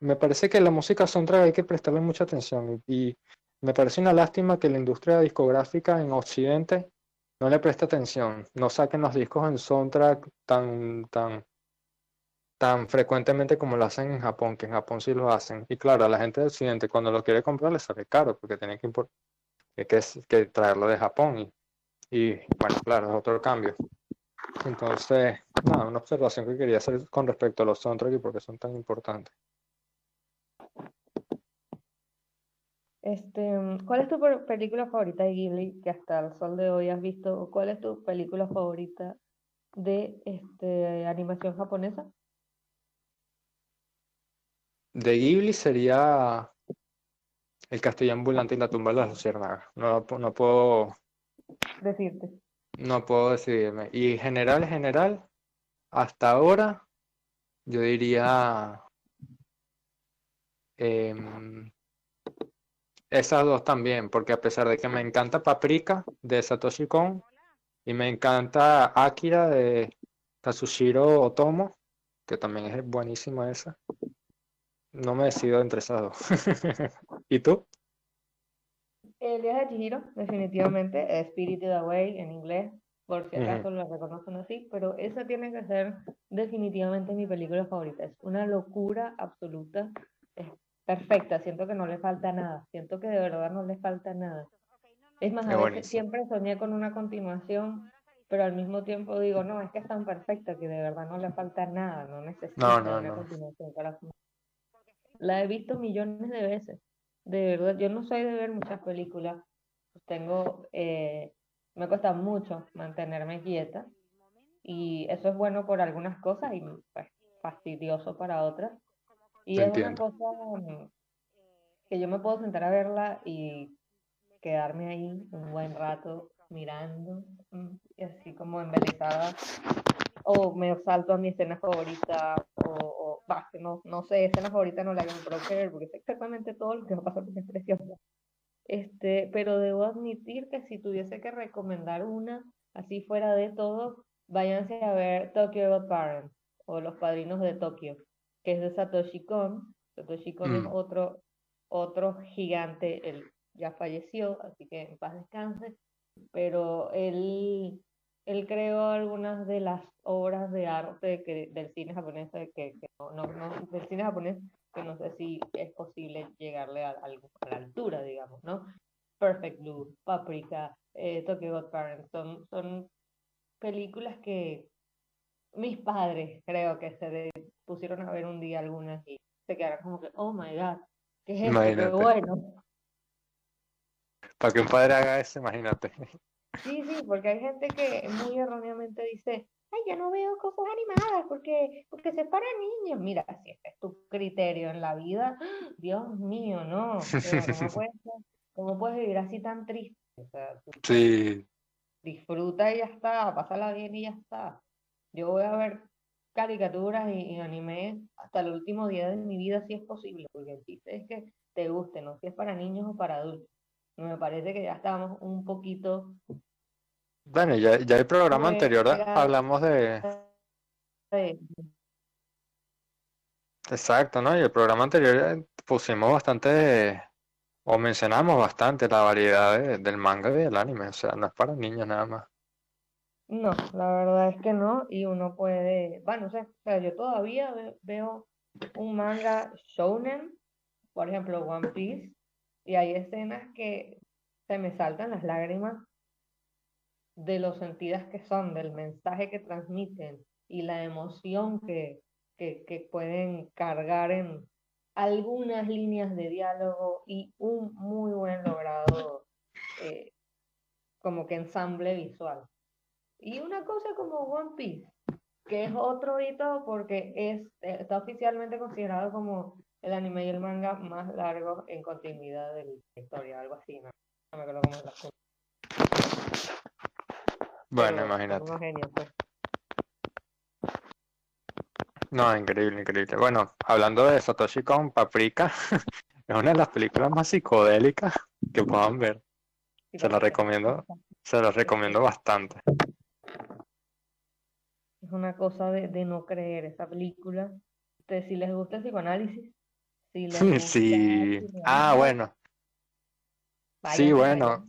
me parece que la música soundtrack hay que prestarle mucha atención y, me parece una lástima que la industria discográfica en Occidente no le preste atención, no saquen los discos en soundtrack tan, tan, tan frecuentemente como lo hacen en Japón, que en Japón sí lo hacen. Y claro, a la gente del occidente cuando lo quiere comprar le sale caro porque tiene que, que, que traerlo de Japón. Y bueno, claro, es otro cambio. Entonces, nada, una observación que quería hacer con respecto a los soundtracks y por qué son tan importantes. Este, ¿Cuál es tu película favorita de Ghibli que hasta el sol de hoy has visto? ¿Cuál es tu película favorita de este, animación japonesa? De Ghibli sería El castillo ambulante y la tumba de las luciérnagas. No, no puedo decirte. No puedo decidirme. Y general, general, hasta ahora, yo diría em, esas dos también, porque a pesar de que me encanta Paprika de Satoshi Kon y me encanta Akira de Kazushiro Otomo, que también es buenísima esa. No me decido entre esas dos. ¿Y tú? El viaje de Chihiro, definitivamente, Spirited Away en inglés, por si acaso lo reconocen así, pero esa tiene que ser definitivamente mi película favorita. Es una locura absoluta, es perfecta, siento que no le falta nada, siento que de verdad no le falta nada. Es más, a veces siempre soñé con una continuación, pero al mismo tiempo digo, no, es que es tan perfecta que de verdad no le falta nada, no necesito una continuación para la he visto millones de veces. De verdad, yo no soy de ver muchas películas. Tengo, eh, me cuesta mucho mantenerme quieta. Y eso es bueno por algunas cosas y pues, fastidioso para otras. Y es una cosa mm, que yo me puedo sentar a verla y quedarme ahí un buen rato mirando, mm, y así como embelesada, o me salto a mi escena favorita, o, o no, no sé, escena favorita no la hago en porque sé exactamente todo lo que va a pasar porque es preciosa. Este, pero debo admitir que si tuviese que recomendar una, así fuera de todo, váyanse a ver Tokyo Got Parents o Los Padrinos de Tokio, que es de Satoshi Kon. Satoshi Kon es mm. otro, otro gigante, él ya falleció, así que en paz descanse, pero él, él creó algunas de las obras de arte que, del cine japonés, que, que no, no, no, del cine japonés que no sé si es posible llegarle a, a, la altura, digamos, ¿no? Perfect Blue, Paprika, eh, Tokyo Got Parents, son, son películas que mis padres creo que se pusieron a ver un día algunas y se quedaron como que, oh my god, ¿qué es esto? Qué bueno. Para que un padre haga eso, imagínate. Sí, sí, porque hay gente que muy erróneamente dice, ay, yo no veo cosas animadas porque, porque se para niños. Mira, si ese es tu criterio en la vida, Dios mío, no. ¿cómo, puedes, vivir así tan triste? sí. Disfruta y ya está, pásala bien y ya está. Yo voy a ver caricaturas y, anime hasta el último día de mi vida si es posible, porque el chiste es que te guste, no si es para niños o para adultos. Me parece que ya estábamos un poquito bueno, ya, ya el programa anterior hablamos de... Exacto, ¿no? Y el programa anterior pusimos bastante, o mencionamos bastante la variedad del manga y del anime, o sea, no es para niños nada más. No, la verdad es que no, y uno puede, bueno, o sea, yo todavía veo un manga shounen, por ejemplo, One Piece, y hay escenas que se me saltan las lágrimas de los sentidos que son, del mensaje que transmiten y la emoción que, que, pueden cargar en algunas líneas de diálogo y un muy buen logrado eh, como que ensamble visual. Y una cosa como One Piece, que es otro hito porque es, está oficialmente considerado como el anime y el manga más largo en continuidad de la historia, algo así, no, me acuerdo cómo es la bueno, imagínate. Pues. No, increíble, increíble. Bueno, hablando de Satoshi Kon, Paprika es una de las películas más psicodélicas que puedan ver. Se la recomiendo, se la recomiendo bastante. Es una cosa de, no creer esa película. si les gusta el psicoanálisis, si sí. Ah, bueno. sí, bueno.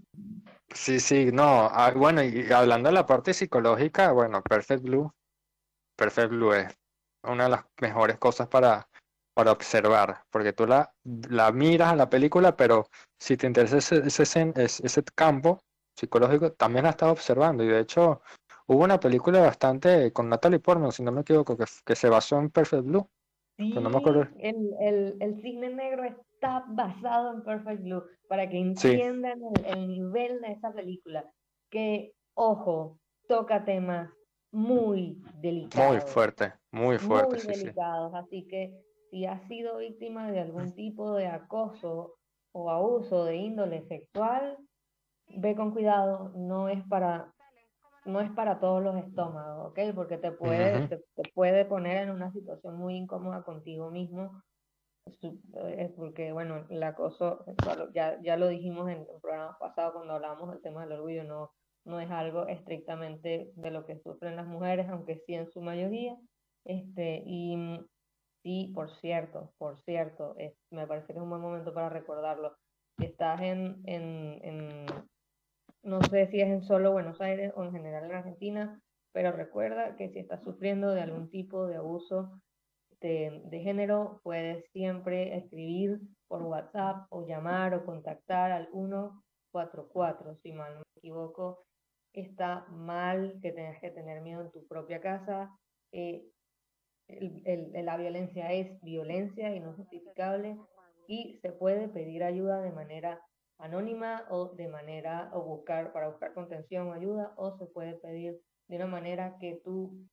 Sí, sí, no, ah, bueno, y hablando de la parte psicológica, bueno, Perfect Blue, Perfect Blue es una de las mejores cosas para, para observar, porque tú la, la miras a la película, pero si te interesa ese, ese, ese campo psicológico, también la estás observando, y de hecho hubo una película bastante con Natalie Portman, si no me equivoco, que, que se basó en Perfect Blue. Sí, no me acuerdo. El, el, el cisne negro está basado en Perfect Blue, para que entiendan el, nivel de esa película, que, ojo, toca temas muy delicados. Muy fuerte, muy fuerte. Muy delicados, así que si has sido víctima de algún tipo de acoso o abuso de índole sexual, ve con cuidado, no es para no es para todos los estómagos, ¿ok? Porque te puede, te, puede poner en una situación muy incómoda contigo mismo es porque, bueno, el acoso, ya, ya lo dijimos en el programa pasado cuando hablábamos del tema del orgullo, no, no es algo estrictamente de lo que sufren las mujeres, aunque sí en su mayoría. Este, y sí, por cierto, por cierto, es, me parece que es un buen momento para recordarlo. Si estás en, en, en, no sé si es en solo Buenos Aires o en general en Argentina, pero recuerda que si estás sufriendo de algún tipo de abuso de, género, puedes siempre escribir por WhatsApp o llamar o contactar al 144, si mal no me equivoco. Está mal que tengas que tener miedo en tu propia casa. Eh, la violencia es violencia y no justificable y se puede pedir ayuda de manera anónima o de manera o buscar para buscar contención o ayuda o se puede pedir de una manera que tú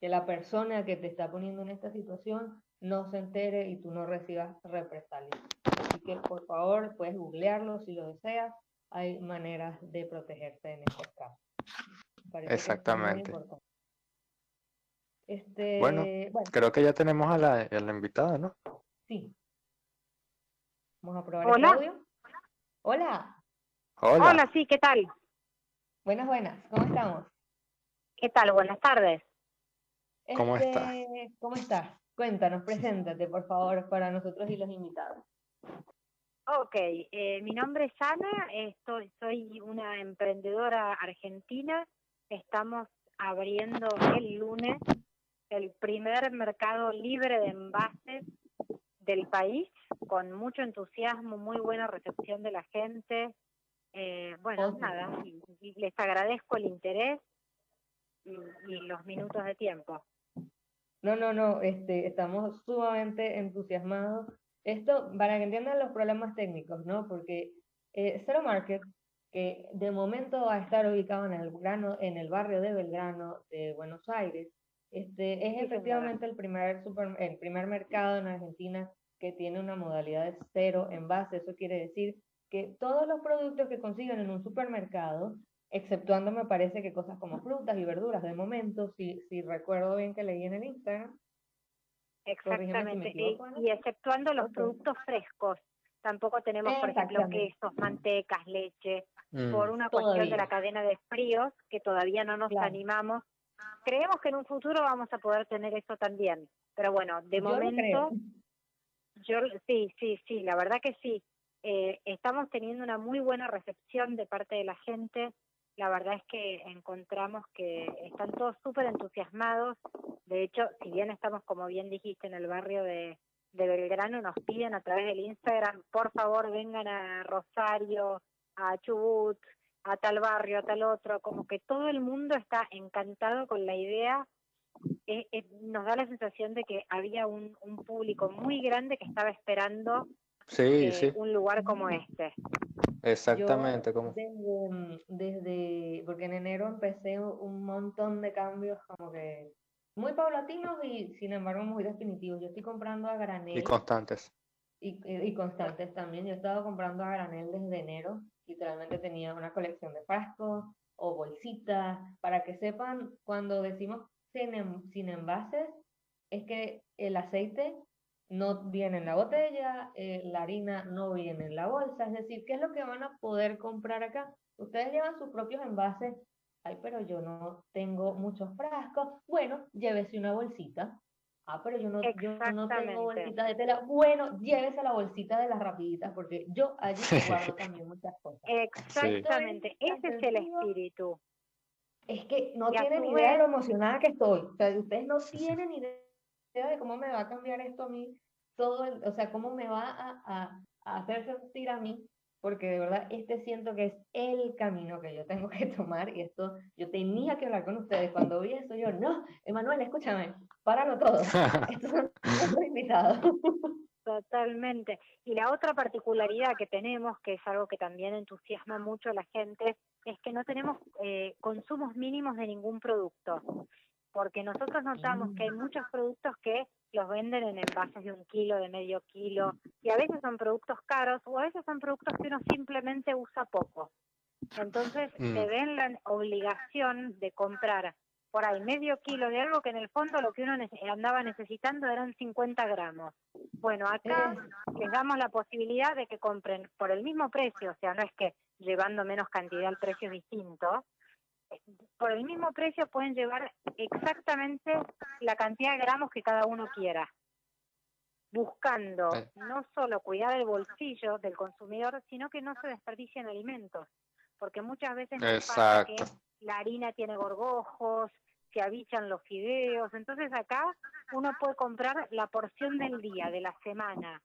que la persona que te está poniendo en esta situación no se entere y tú no recibas represalias. Así que por favor puedes googlearlo si lo deseas. Hay maneras de protegerse en estos casos. Exactamente. Este, bueno, creo que ya tenemos a la, a la invitada, ¿no? Sí. Vamos a probar el audio. Hola. Hola. Hola, sí, ¿qué tal? Buenas, buenas. ¿Cómo estamos? ¿Qué tal? Buenas tardes. ¿Cómo estás? Este, ¿Cómo estás? Cuéntanos, preséntate, por favor, para nosotros y los invitados. Ok, eh, mi nombre es Ana, estoy, soy una emprendedora argentina. Estamos abriendo el lunes el primer mercado libre de envases del país, con mucho entusiasmo, muy buena recepción de la gente. Eh, bueno, nada, les agradezco el interés y, los minutos de tiempo. No, no, no, este, estamos sumamente entusiasmados. Esto, para que entiendan los problemas técnicos, ¿no? Porque eh, Zero Market, que de momento va a estar ubicado en el, grano, en el barrio de Belgrano de Buenos Aires, este, es efectivamente el primer, super, el primer mercado en Argentina que tiene una modalidad de cero envase. Eso quiere decir que todos los productos que consiguen en un supermercado, exceptuando me parece que cosas como frutas y verduras de momento, si, si recuerdo bien que leí en el Instagram. Exactamente, y, exceptuando los productos frescos. Tampoco tenemos, por ejemplo, quesos, mantecas, leche, por mm. una cuestión de la cadena de fríos que todavía no nos animamos creemos que en un futuro vamos a poder tener eso también. Pero bueno, de momento, yo sí, sí, sí, la verdad que sí. Eh, estamos teniendo una muy buena recepción de parte de la gente. La verdad es que encontramos que están todos súper entusiasmados. De hecho, si bien estamos, como bien dijiste, en el barrio de, de Belgrano, nos piden a través del Instagram, por favor vengan a Rosario, a Chubut, a tal barrio, a tal otro, como que todo el mundo está encantado con la idea. Eh, eh, nos da la sensación de que había un, un público muy grande que estaba esperando eh, un lugar como este. Exactamente, como desde, desde, porque en enero empecé un montón de cambios como que muy paulatinos y sin embargo muy definitivos. Yo estoy comprando a granel. Y constantes. Y, y constantes también. Yo he estado comprando a granel desde enero literalmente tenía una colección de frascos o bolsitas, para que sepan, cuando decimos sin, sin envases, es que el aceite no viene en la botella, eh, la harina no viene en la bolsa, es decir, ¿qué es lo que van a poder comprar acá? Ustedes llevan sus propios envases, ay, pero yo no tengo muchos frascos, bueno, llévese una bolsita, Ah, pero yo no, yo no tengo bolsitas de tela. Bueno, llévese la bolsita de las rapiditas, porque yo allí guardo también muchas cosas. Exactamente, ese es el espíritu. Es que no tienen idea de lo emocionada que estoy. O sea, ustedes no tienen idea de cómo me va a cambiar esto a mí, todo, el, o sea, cómo me va a, a, a hacer sentir a mí porque de verdad este siento que es el camino que yo tengo que tomar y esto yo tenía que hablar con ustedes. Cuando vi eso yo no Emanuel escúchame páralo todo estos son invitados Totalmente. Y la otra particularidad que tenemos, que es algo que también entusiasma mucho a la gente, es que no tenemos eh, consumos mínimos de ningún producto. Porque nosotros notamos que hay muchos productos que los venden en envases de un kilo, de medio kilo, y a veces son productos caros o a veces son productos que uno simplemente usa poco. Entonces mm. se ven la obligación de comprar por ahí medio kilo de algo que en el fondo lo que uno andaba necesitando eran 50 gramos. Bueno, acá les damos la posibilidad de que compren por el mismo precio, o sea, no es que llevando menos cantidad el precio es distinto, por el mismo precio pueden llevar exactamente la cantidad de gramos que cada uno quiera, buscando no solo cuidar el bolsillo del consumidor, sino que no se desperdicien alimentos, porque muchas veces pasa que la harina tiene gorgojos, se avichan los fideos, entonces acá uno puede comprar la porción del día, de la semana,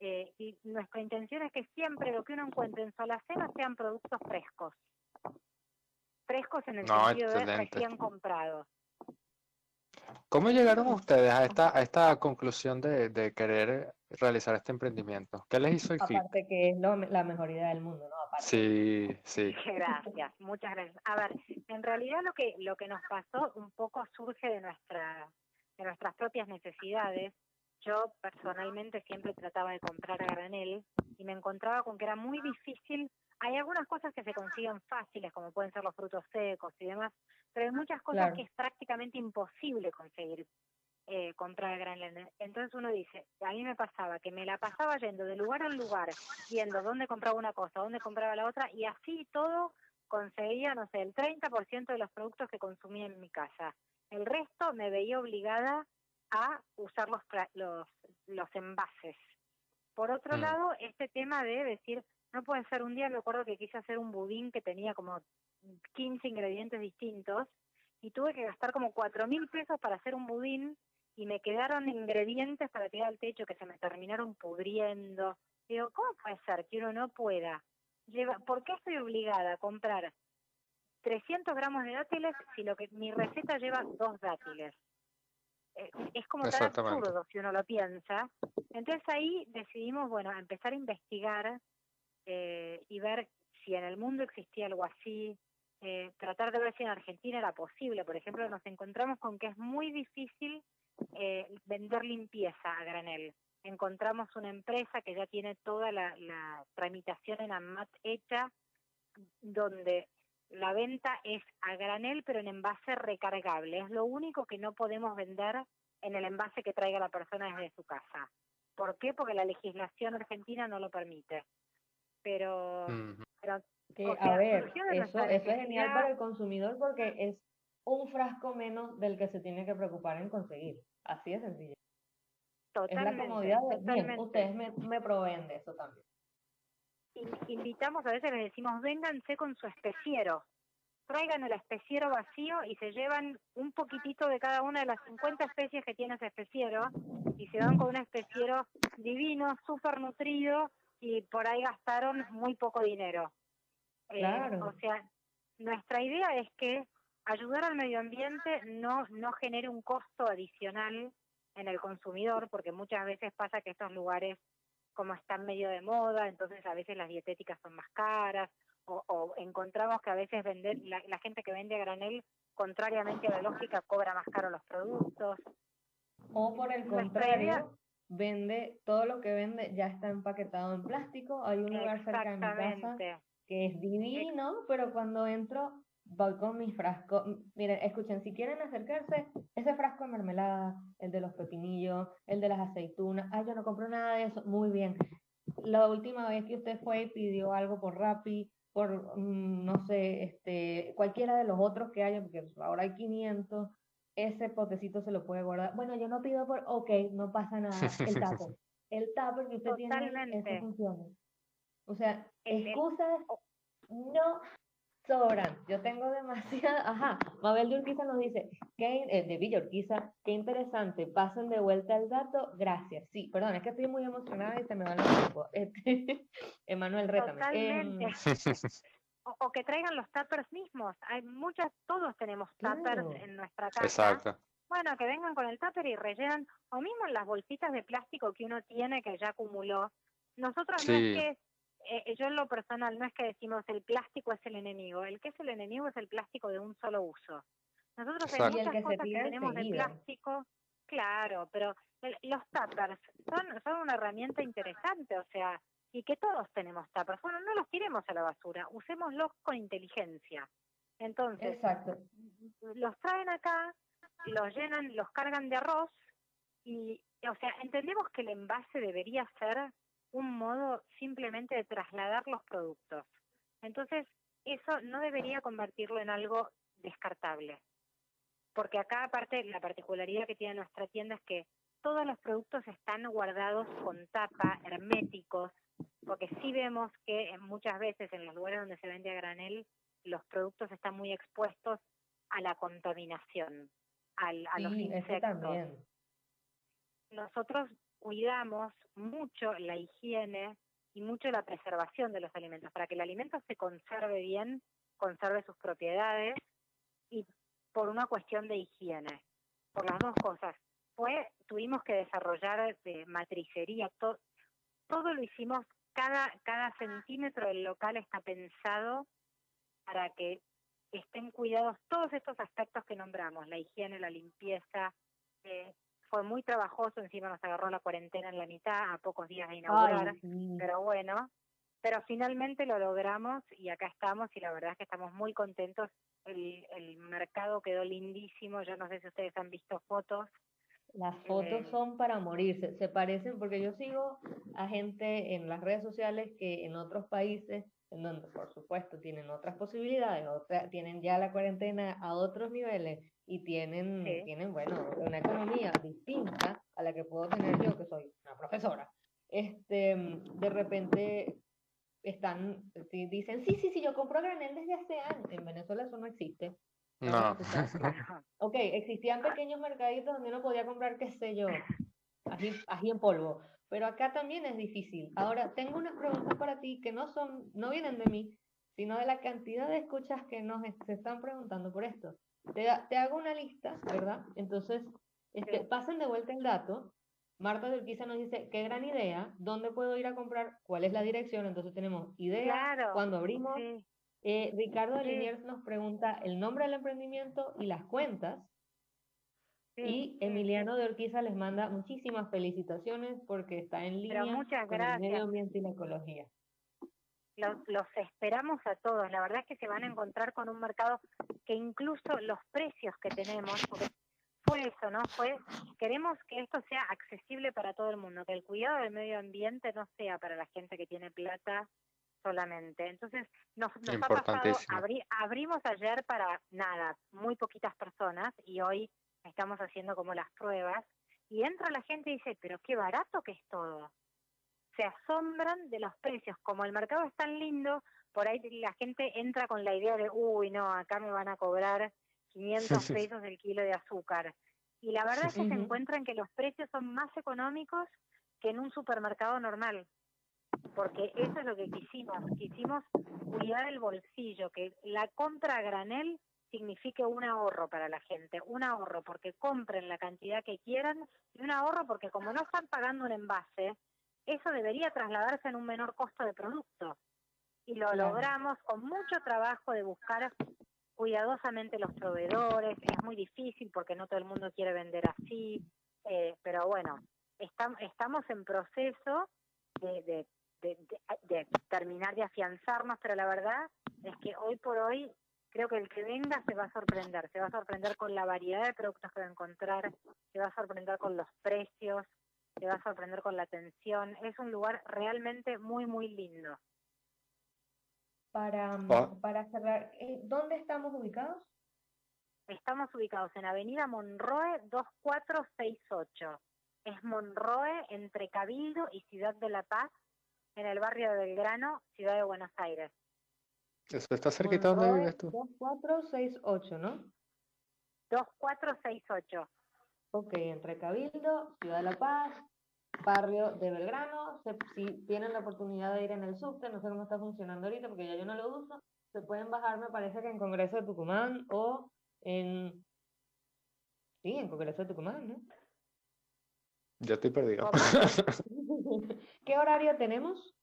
eh, y nuestra intención es que siempre lo que uno encuentre en su alacena sean productos frescos frescos en el sentido de recién comprados. ¿Cómo llegaron ustedes a esta, a esta conclusión de, de querer realizar este emprendimiento? ¿Qué les hizo el Aparte que es la mejor idea del mundo, ¿no? Sí, sí. Gracias, muchas gracias. A ver, en realidad lo que, lo que nos pasó un poco surge de, nuestra, de nuestras propias necesidades. yo personalmente siempre trataba de comprar a granel y me encontraba con que era muy difícil. Hay algunas cosas que se consiguen fáciles, como pueden ser los frutos secos y demás, pero hay muchas cosas que es prácticamente imposible conseguir eh, comprar a granel. Entonces uno dice, a mí me pasaba que me la pasaba yendo de lugar en lugar, viendo dónde compraba una cosa, dónde compraba la otra, y así todo conseguía, no sé, el 30% de los productos que consumía en mi casa. El resto me veía obligada a usar los, los, los envases. Por otro mm. lado, este tema de decir, no puede ser un día, me acuerdo que quise hacer un budín que tenía como 15 ingredientes distintos y tuve que gastar como cuatro mil pesos para hacer un budín y me quedaron ingredientes para tirar al techo que se me terminaron pudriendo. Digo, ¿cómo puede ser que uno no pueda? Lleva, ¿Por qué estoy obligada a comprar 300 gramos de dátiles si lo que mi receta lleva dos dátiles? Eh, es como tan absurdo si uno lo piensa. Entonces ahí decidimos, bueno, empezar a investigar eh, y ver si en el mundo existía algo así, eh, tratar de ver si en Argentina era posible. Por ejemplo, nos encontramos con que es muy difícil vender limpieza a granel. Encontramos una empresa que ya tiene toda la, la tramitación en AMAT hecha, donde la venta es a granel, pero en envase recargable. Es lo único que no podemos vender en el envase que traiga la persona desde su casa. ¿Por qué? Porque la legislación argentina no lo permite. Pero, a ver, eso, es genial para el consumidor porque es un frasco menos del que se tiene que preocupar en conseguir. Así de sencillo. Totalmente, es la comodidad de, ustedes me, me proveen de eso también invitamos, a veces les decimos, vénganse con su especiero, traigan el especiero vacío y se llevan un poquitito de cada una de las 50 especies que tiene ese especiero y se van con un especiero divino, súper nutrido y por ahí gastaron muy poco dinero. Eh, claro. o sea, nuestra idea es que ayudar al medio ambiente no, no genere un costo adicional en el consumidor, porque muchas veces pasa que estos lugares como están medio de moda, entonces a veces las dietéticas son más caras, o, encontramos que a veces vender la, gente que vende a granel, contrariamente a la lógica, cobra más caro los productos. O por el contrario, vende, todo lo que vende ya está empaquetado en plástico. Hay un lugar cerca de mi casa que es divino, pero cuando entro voy con mi frasco. Miren, escuchen, si quieren acercarse, ese frasco de mermelada, el de los pepinillos, el de las aceitunas. Ay, yo no compro nada de eso. Muy bien. La última vez que usted fue y pidió algo por Rappi, por, mm, no sé, este, cualquiera de los otros que haya, porque ahora hay 500, ese potecito se lo puede guardar. Bueno, yo no pido por, ok, no pasa nada, el tapo. El tapo que usted tiene, eso funciona. O sea, excusas no sobran. Yo tengo demasiada. Ajá. Mabel de Urquiza nos dice, que, eh, de Villa Urquiza, qué interesante. Pasen de vuelta el dato. Gracias. Sí, perdón, es que estoy muy emocionada y se me va el tiempo. Este, Emanuel, rétame. Em, o, que traigan los tuppers mismos. Hay muchas, todos tenemos tuppers en nuestra casa. Exacto. Bueno, que vengan con el tupper y rellenan, o mismo en las bolsitas de plástico que uno tiene que ya acumuló. Nosotros no es que eh, yo en lo personal no es que decimos el plástico es el enemigo, el que es el enemigo es el plástico de un solo uso. Nosotros hay muchas cosas que tenemos de plástico, claro, pero los tuppers son, son una herramienta interesante, o sea, y que todos tenemos tuppers. Bueno, no los tiremos a la basura, usémoslos con inteligencia. Entonces, los traen acá, los llenan, los cargan de arroz y, o sea, entendemos que el envase debería ser un modo simplemente de trasladar los productos. Entonces, eso no debería convertirlo en algo descartable. Porque acá, aparte, la particularidad que tiene nuestra tienda es que todos los productos están guardados con tapa, herméticos, porque sí vemos que muchas veces en los lugares donde se vende a granel, los productos están muy expuestos a la contaminación, al, a los insectos. Nosotros cuidamos mucho la higiene y mucho la preservación de los alimentos, para que el alimento se conserve bien, conserve sus propiedades y por una cuestión de higiene, por las dos cosas. Fue, tuvimos que desarrollar de matricería, todo lo hicimos, cada, cada centímetro del local está pensado para que estén cuidados todos estos aspectos que nombramos, la higiene, la limpieza, eh, fue muy trabajoso, encima nos agarró la cuarentena en la mitad, a pocos días de inaugurar, pero bueno, pero finalmente lo logramos y acá estamos y la verdad es que estamos muy contentos. El, el mercado quedó lindísimo, yo no sé si ustedes han visto fotos. Las fotos eh, son para morirse, se parecen porque yo sigo a gente en las redes sociales que en otros países, en donde por supuesto tienen otras posibilidades, otra, tienen ya la cuarentena a otros niveles y tienen, tienen, bueno, una economía distinta a la que puedo tener yo, que soy una profesora. Este, de repente están, dicen, sí, sí, sí, yo compro granel desde hace años. En Venezuela eso no existe. No. ok, existían pequeños mercaditos donde uno podía comprar, qué sé yo, ají, en polvo. Pero acá también es difícil. Ahora, tengo unas preguntas para ti que no son, no vienen de mí, sino de la cantidad de escuchas que nos se están preguntando por esto. Te, te hago una lista, ¿verdad? Entonces, este, pasen de vuelta el dato. Marta de Urquiza nos dice, qué gran idea, ¿dónde puedo ir a comprar? ¿Cuál es la dirección? Entonces tenemos idea, cuando abrimos. Eh, Ricardo de Liniers nos pregunta el nombre del emprendimiento y las cuentas. y Emiliano de Urquiza les manda muchísimas felicitaciones porque está en línea con el medio ambiente y la ecología los, los esperamos a todos. La verdad es que se van a encontrar con un mercado que incluso los precios que tenemos, porque fue eso, ¿no? Fue, queremos que esto sea accesible para todo el mundo, que el cuidado del medio ambiente no sea para la gente que tiene plata solamente. Entonces, nos, nos ha pasado, abrimos ayer para nada, muy poquitas personas, y hoy estamos haciendo como las pruebas, y entra la gente y dice, pero qué barato que es todo se asombran de los precios. Como el mercado es tan lindo, por ahí la gente entra con la idea de, uy, no, acá me van a cobrar 500 pesos el kilo de azúcar. Y la verdad es que se encuentran que los precios son más económicos que en un supermercado normal. Porque eso es lo que quisimos. Quisimos cuidar el bolsillo, que la compra a granel signifique un ahorro para la gente, un ahorro porque compren la cantidad que quieran y un ahorro porque como no están pagando un envase, eso debería trasladarse en un menor costo de producto. Y lo logramos con mucho trabajo de buscar cuidadosamente los proveedores. Es muy difícil porque no todo el mundo quiere vender así, eh, pero bueno, estamos en proceso de, de, terminar de afianzarnos, pero la verdad es que hoy por hoy creo que el que venga se va a sorprender, se va a sorprender con la variedad de productos que va a encontrar, se va a sorprender con los precios, te va a sorprender con la atención. Es un lugar realmente muy, muy lindo. Para, mm, ah. para cerrar, eh, ¿dónde estamos ubicados? Estamos ubicados en Avenida Monroe 2468. Es Monroe entre Cabildo y Ciudad de la Paz, en el barrio de Belgrano, Ciudad de Buenos Aires. Eso está cerquita donde vives tú. 2468, ¿no? 2468. Ok, entre Cabildo, Ciudad de la Paz, barrio de Belgrano. si tienen la oportunidad de ir en el subte, no sé cómo está funcionando ahorita porque ya yo no lo uso, se pueden bajar, me parece que en Congreso de Tucumán o en. Sí, en Congreso de Tucumán, ¿no? Ya estoy perdido. ¿Qué horario tenemos?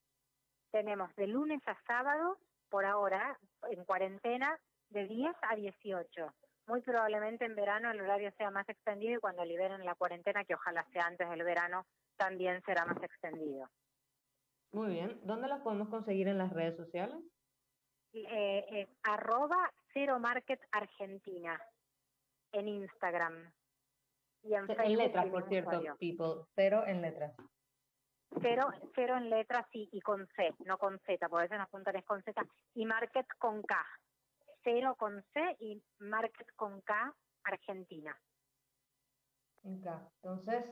Tenemos de lunes a sábado, por ahora, en cuarentena, de 10 a 18 muy probablemente en verano el horario sea más extendido y cuando liberen la cuarentena, que ojalá sea antes del verano, también será más extendido. Muy bien. ¿Dónde los podemos conseguir en las redes sociales? Eh, eh, arroba Cero Market Argentina en Instagram. Y en, en letras, por cierto, people. Cero en letras. Cero, cero en letras y, y con C, no con Z, por eso nos apuntan es con Z. Y Market con K. Cero con C y Market con K, Argentina. Entonces,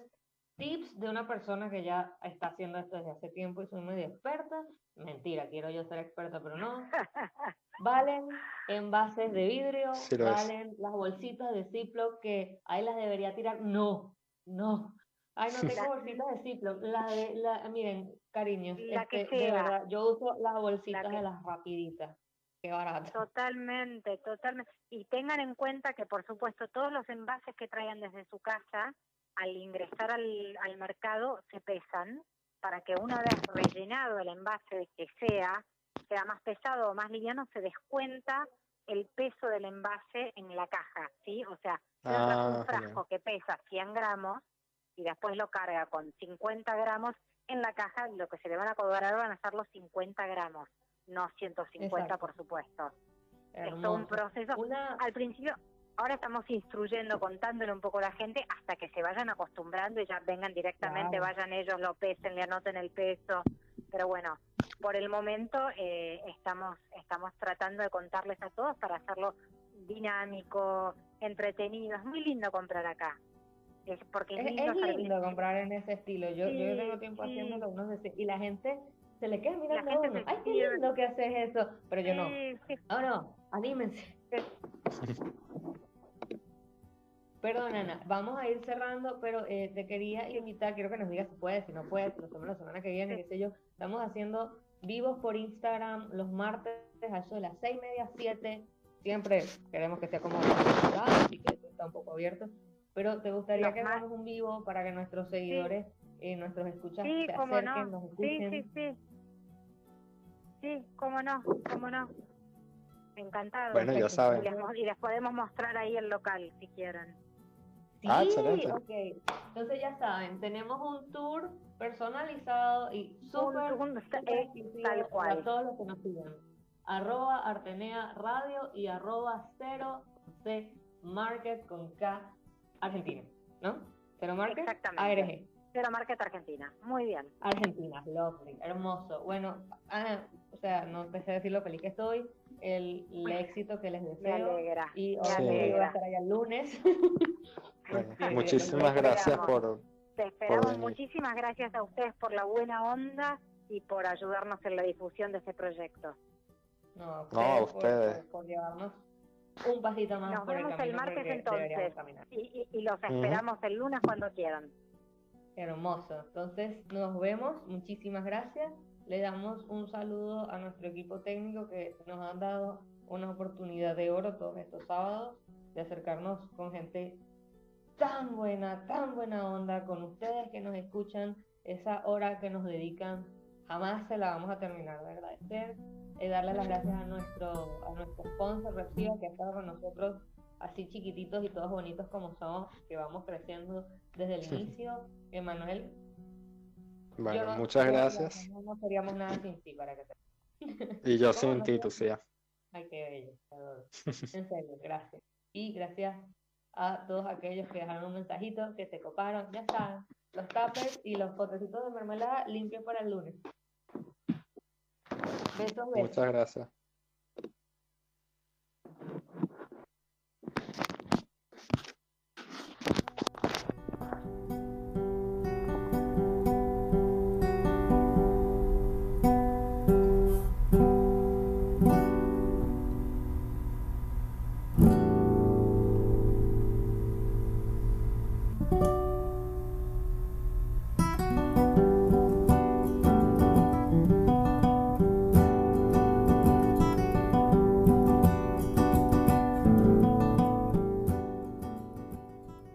tips de una persona que ya está haciendo esto desde hace tiempo y soy medio experta. Mentira, quiero yo ser experta, pero no. Valen envases de vidrio, valen las bolsitas de Ziploc que ahí las debería tirar. No, no. Ay, no tengo bolsitas de Ziploc. La de, la, miren, cariños, la este, de verdad, yo uso las bolsitas de las rapiditas. Qué barato. Totalmente, totalmente. Y tengan en cuenta que, por supuesto, todos los envases que traigan desde su casa, al ingresar al, al mercado, se pesan para que una vez rellenado el envase que sea, sea más pesado o más liviano, se descuenta el peso del envase en la caja, ¿sí? O sea, un ah, frasco que pesa 100 gramos, y después lo carga con 50 gramos, en la caja lo que se le van a cobrar van a ser los 50 gramos, no 150 por supuesto. Es un proceso. Al principio, ahora estamos instruyendo, contándole un poco a la gente hasta que se vayan acostumbrando y ya vengan directamente, vayan ellos, lo pesen, le anoten el peso. Pero bueno, por el momento eh, estamos, estamos tratando de contarles a todos para hacerlo dinámico, entretenido. Es muy lindo comprar acá. Es, porque es, lindo, comprar en ese estilo. Yo, yo tengo tiempo haciéndolo y la gente se le queda mirando a uno. Ay, qué lindo que haces eso. Pero yo no. No, no, anímense. Perdón, Ana, vamos a ir cerrando, pero eh, te quería invitar, quiero que nos digas si puedes, si no puedes, lo hacemos la semana que viene, qué sé yo. Estamos haciendo vivos por Instagram los martes a eso de las seis y media, siete. Siempre queremos que sea como así que está un poco abierto. Pero te gustaría que hagamos un vivo para que nuestros seguidores, y eh, nuestros escuchas se acerquen, nos escuchen. Sí, sí, sí. Sí, cómo no, cómo no. Encantado. Bueno, ya saben. Y les, podemos mostrar ahí el local si quieren. Ah, sí, ok. Entonces ya saben, tenemos un tour personalizado y súper tal cual. para todos los que nos siguen. Arroba Artenea Radio y arroba Cero C Market con K Argentina, ¿no? Cero Market Exactamente. Cero Market Argentina. Muy bien. Argentina, lovely, hermoso. Bueno, Ana, o sea, no deseo decir lo feliz que estoy, el, éxito que les deseo. Me alegra. Y hoy voy a estar allá el lunes. muchísimas gracias por. Te esperamos. Muchísimas gracias a ustedes por la buena onda y por ayudarnos en la difusión de este proyecto. No, a ustedes. Por, llevarnos un pasito más Nos vemos el, martes entonces y, y, los esperamos el lunes cuando quieran. Hermoso. Entonces nos vemos. Muchísimas gracias. Le damos un saludo a nuestro equipo técnico que nos han dado una oportunidad de oro todos estos sábados de acercarnos con gente tan buena, tan buena onda con ustedes que nos escuchan, esa hora que nos dedican, jamás se la vamos a terminar de agradecer. y darle las gracias a nuestro, a nuestro sponsor Repsiva que ha estado con nosotros así chiquititos y todos bonitos como somos, que vamos creciendo desde el inicio. Emanuel. Bueno, muchas gracias. No, seríamos nada sin ti para que te... Y yo sin ti, tú sí. Ay, qué bello. En serio, gracias. Y gracias a todos aquellos que dejaron un mensajito, que se coparon, ya están, los tapers y los potecitos de mermelada limpios para el lunes. Muchas gracias.